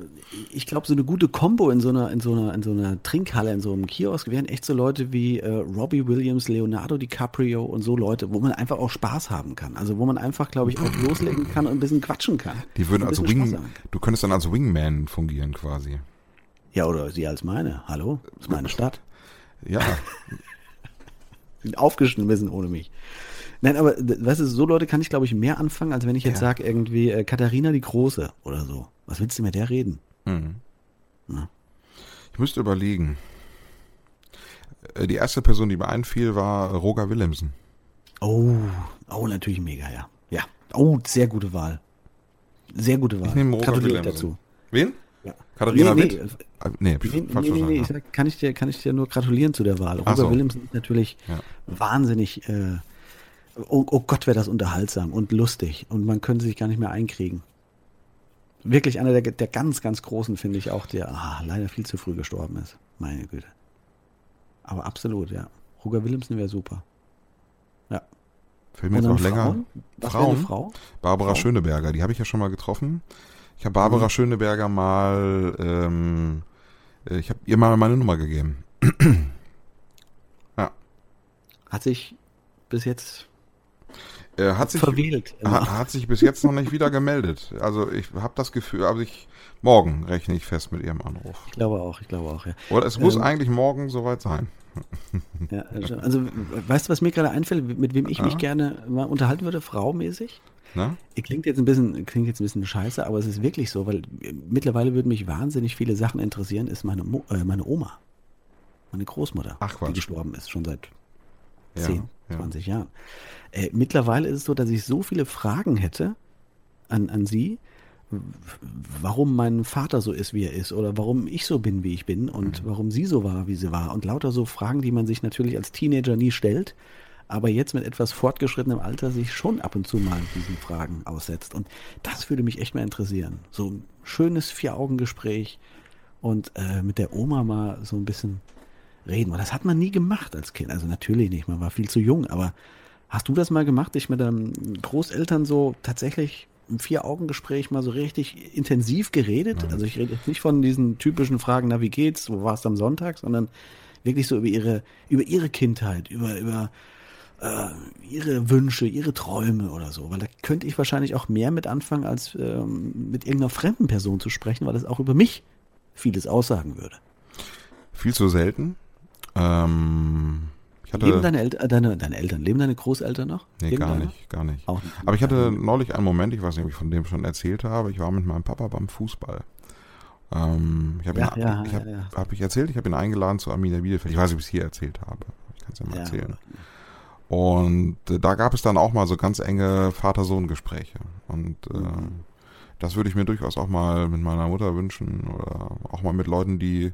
ich glaube, so eine gute Combo in so einer, in so einer, in so einer Trinkhalle, in so einem Kiosk wären echt so Leute wie äh, Robbie Williams, Leonardo DiCaprio und so Leute, wo man einfach auch Spaß haben kann. Also wo man einfach, glaube ich, auch loslegen kann und ein bisschen quatschen kann. Die würden also Wing, du könntest dann als Wingman fungieren quasi. Ja, oder sie als meine. Hallo, ist meine Stadt. Ja. Sind aufgeschmissen ohne mich. Nein, aber weißt du, so Leute kann ich, glaube ich, mehr anfangen, als wenn ich jetzt ja. sage, irgendwie äh, Katharina die Große oder so. Was willst du mit der reden? Mhm. Ich müsste überlegen. Äh, die erste Person, die mir einfiel, war Roger Willemsen. Oh, oh, natürlich mega, ja. Ja. Oh, sehr gute Wahl. Sehr gute Wahl. Ich nehme Roger Gratuliere dazu. Wen? Ja. Katharina nee, nee, Witt? Ah, nee, nee, falsch nee, nee, nee, ich sag, kann ich dir, kann ich dir nur gratulieren zu der Wahl. Roger so. Willemsen ist natürlich ja. wahnsinnig äh, oh, oh Gott, wäre das unterhaltsam und lustig und man könnte sich gar nicht mehr einkriegen. Wirklich einer der, der ganz, ganz großen, finde ich auch, der ah, leider viel zu früh gestorben ist. Meine Güte. Aber absolut, ja. Roger Willemsen wäre super. Ja. Fällt mir jetzt noch länger. Was Frauen? Frau? Barbara Frau? Schöneberger, die habe ich ja schon mal getroffen. Ich habe Barbara mhm. Schöneberger mal, ähm, äh, ich habe ihr mal meine Nummer gegeben. ja. Hat sich bis jetzt äh, hat, sich, verwählt, ha, hat sich bis jetzt noch nicht wieder gemeldet. Also ich habe das Gefühl, aber ich morgen rechne ich fest mit ihrem Anruf. Ich glaube auch, ich glaube auch, ja. Oder es muss ähm, eigentlich morgen soweit sein. Ja, also weißt du, was mir gerade einfällt, mit wem ich ja. mich gerne mal unterhalten würde, fraumäßig? Na? Klingt jetzt ein bisschen, klingt jetzt ein bisschen scheiße, aber es ist wirklich so, weil mittlerweile würden mich wahnsinnig viele Sachen interessieren, ist meine, Mo äh, meine Oma. Meine Großmutter, Ach, die gestorben ist, schon seit ja, 10, 20 Jahren. Äh, mittlerweile ist es so, dass ich so viele Fragen hätte an, an sie, warum mein Vater so ist, wie er ist, oder warum ich so bin, wie ich bin, und mhm. warum sie so war, wie sie war. Und lauter so Fragen, die man sich natürlich als Teenager nie stellt, aber jetzt mit etwas fortgeschrittenem Alter sich schon ab und zu mal diesen Fragen aussetzt. Und das würde mich echt mal interessieren. So ein schönes Vier-Augen-Gespräch und äh, mit der Oma mal so ein bisschen reden. Und das hat man nie gemacht als Kind. Also natürlich nicht, man war viel zu jung, aber Hast du das mal gemacht, dich mit deinen Großeltern so tatsächlich im Vier-Augen-Gespräch mal so richtig intensiv geredet? Nein. Also ich rede jetzt nicht von diesen typischen Fragen, na wie geht's, wo warst du am Sonntag, sondern wirklich so über ihre, über ihre Kindheit, über, über äh, ihre Wünsche, ihre Träume oder so. Weil da könnte ich wahrscheinlich auch mehr mit anfangen, als ähm, mit irgendeiner fremden Person zu sprechen, weil das auch über mich vieles aussagen würde. Viel zu selten. Ähm, hatte, leben deine, El deine, deine, Eltern, leben deine Großeltern noch? Nee, gar nicht, gar nicht. Auch nicht. Aber ich hatte neulich einen Moment, ich weiß nicht, ob ich von dem schon erzählt habe, ich war mit meinem Papa beim Fußball. Ähm, ich habe ja, ihn, ja, ich hab, ja. hab ich erzählt, ich habe ihn eingeladen zu Arminia Bielefeld. Ich weiß nicht, ob ich es hier erzählt habe. Ich kann es ja mal erzählen. Und äh, da gab es dann auch mal so ganz enge Vater-Sohn-Gespräche. Und äh, das würde ich mir durchaus auch mal mit meiner Mutter wünschen oder auch mal mit Leuten, die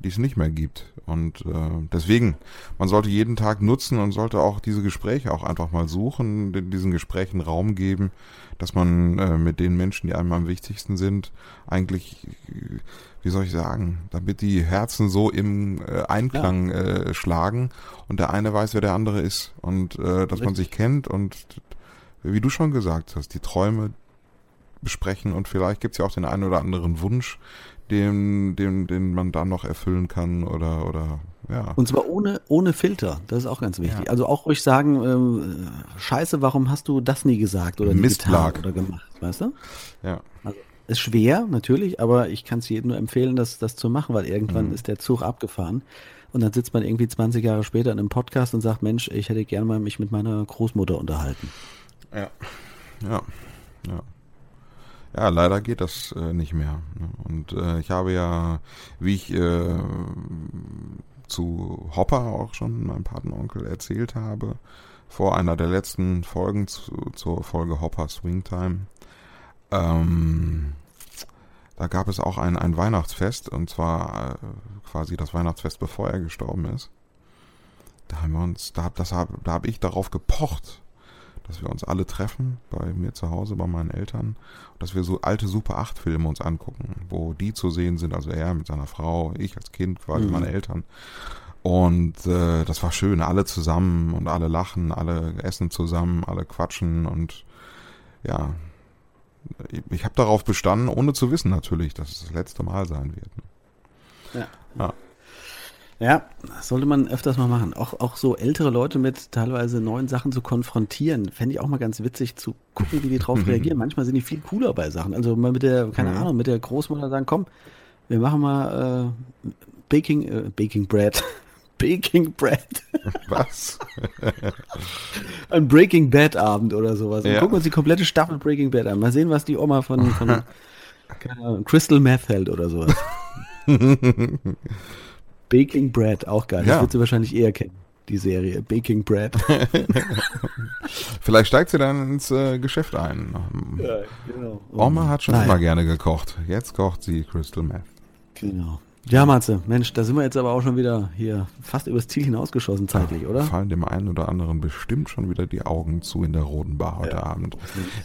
die es nicht mehr gibt. Und äh, deswegen, man sollte jeden Tag nutzen und sollte auch diese Gespräche auch einfach mal suchen, diesen Gesprächen Raum geben, dass man äh, mit den Menschen, die einem am wichtigsten sind, eigentlich, wie soll ich sagen, damit die Herzen so im äh, Einklang ja. äh, schlagen und der eine weiß, wer der andere ist und äh, dass Richtig. man sich kennt und wie du schon gesagt hast, die Träume besprechen und vielleicht gibt es ja auch den einen oder anderen Wunsch, den, den, den man dann noch erfüllen kann oder, oder ja. Und zwar ohne, ohne Filter, das ist auch ganz wichtig. Ja. Also auch ruhig sagen, ähm, scheiße, warum hast du das nie gesagt oder getan oder gemacht, weißt du? Ja. Also, ist schwer, natürlich, aber ich kann es jedem nur empfehlen, das, das zu machen, weil irgendwann mhm. ist der Zug abgefahren. Und dann sitzt man irgendwie 20 Jahre später in einem Podcast und sagt, Mensch, ich hätte gerne mal mich mit meiner Großmutter unterhalten. Ja. Ja. Ja. Ja, leider geht das äh, nicht mehr. Ne? Und äh, ich habe ja, wie ich äh, zu Hopper auch schon, meinem Patenonkel, erzählt habe, vor einer der letzten Folgen zu, zur Folge Hopper Swingtime, ähm, da gab es auch ein, ein Weihnachtsfest, und zwar äh, quasi das Weihnachtsfest, bevor er gestorben ist. Da haben wir uns, da, das hab, da habe ich darauf gepocht, dass wir uns alle treffen bei mir zu Hause, bei meinen Eltern, dass wir so alte Super 8 Filme uns angucken, wo die zu sehen sind, also er mit seiner Frau, ich als Kind, quasi mhm. meine Eltern. Und äh, das war schön, alle zusammen und alle lachen, alle essen zusammen, alle quatschen und ja, ich, habe darauf bestanden, ohne zu wissen natürlich, dass es das letzte Mal sein wird. Ne? Ja. ja. Ja, das sollte man öfters mal machen. Auch, auch so ältere Leute mit teilweise neuen Sachen zu konfrontieren, fände ich auch mal ganz witzig zu gucken, wie die drauf reagieren. Manchmal sind die viel cooler bei Sachen. Also mal mit der, keine Ahnung, mit der Großmutter sagen, komm, wir machen mal äh, Baking, äh, Baking Bread. Baking Bread. Was? Ein Breaking Bad Abend oder sowas. Und ja. gucken uns die komplette Staffel Breaking Bad an. Mal sehen, was die Oma von, von Crystal Meth hält oder sowas. Baking Bread, auch geil. Ja. Das wird sie wahrscheinlich eher kennen, die Serie. Baking Bread. Vielleicht steigt sie dann ins äh, Geschäft ein. Ja, genau. Oma hat schon Nein. immer gerne gekocht. Jetzt kocht sie Crystal Meth. Genau. Ja, Matze, Mensch, da sind wir jetzt aber auch schon wieder hier fast übers Ziel hinausgeschossen zeitlich, oder? Fallen dem einen oder anderen bestimmt schon wieder die Augen zu in der Roten Bar heute ja. Abend.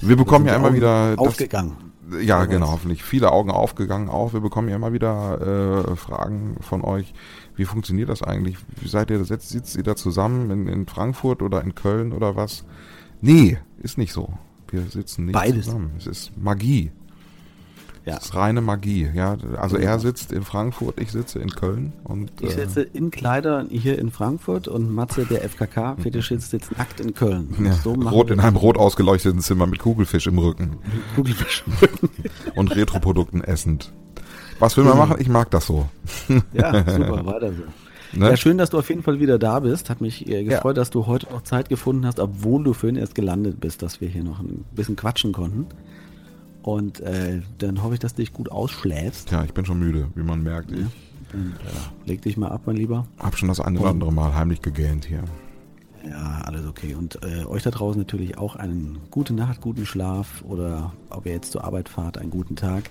Wir bekommen ja immer wieder... Aufgegangen. Das, ja, genau, hoffentlich. Viele Augen aufgegangen auch. Wir bekommen ja immer wieder äh, Fragen von euch. Wie funktioniert das eigentlich? Wie seid ihr, sitzt, sitzt ihr da zusammen in, in Frankfurt oder in Köln oder was? Nee, ist nicht so. Wir sitzen nicht Beides. zusammen. Es ist Magie. Ja. Das ist reine Magie, ja. Also er sitzt in Frankfurt, ich sitze in Köln und ich äh, sitze in Kleidern hier in Frankfurt und Matze, der FKK-Fetischist, sitzt nackt in Köln. Ja, so rot in einem rot ausgeleuchteten Zimmer mit Kugelfisch im Rücken. Kugelfisch im Rücken. und Retroprodukten essend. Was will man machen? Ich mag das so. Ja, super, weiter so. Ne? Ja, schön, dass du auf jeden Fall wieder da bist. Hat mich äh, gefreut, ja. dass du heute noch Zeit gefunden hast, obwohl du vorhin erst gelandet bist, dass wir hier noch ein bisschen quatschen konnten. Und äh, dann hoffe ich, dass du dich gut ausschläfst. Ja, ich bin schon müde, wie man merkt. Ja. Äh, leg dich mal ab, mein Lieber. Hab schon das eine oder andere Mal heimlich gegähnt hier. Ja, alles okay. Und äh, euch da draußen natürlich auch einen gute Nacht, guten Schlaf oder ob ihr jetzt zur Arbeit fahrt, einen guten Tag.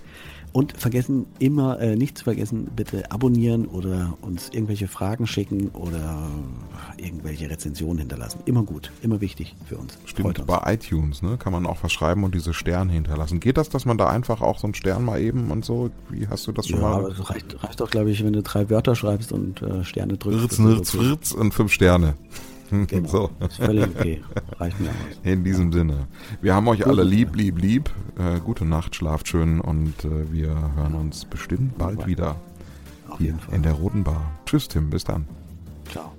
Und vergessen immer, äh, nicht zu vergessen, bitte abonnieren oder uns irgendwelche Fragen schicken oder irgendwelche Rezensionen hinterlassen. Immer gut, immer wichtig für uns. Stimmt, uns. bei iTunes ne, kann man auch was schreiben und diese Sterne hinterlassen. Geht das, dass man da einfach auch so einen Stern mal eben und so? Wie hast du das schon ja, mal? Aber es reicht, reicht doch, glaube ich, wenn du drei Wörter schreibst und äh, Sterne drückst. Fritz, Nirz, okay. Fritz und fünf Sterne. Genau. So. Ist völlig okay. Reicht mir aus. In diesem ja. Sinne. Wir haben euch Gut, alle lieb, lieb, lieb. Äh, gute Nacht, schlaft schön und äh, wir hören uns bestimmt bald wieder. Auf hier in der Roten Bar. Tschüss, Tim. Bis dann. Ciao.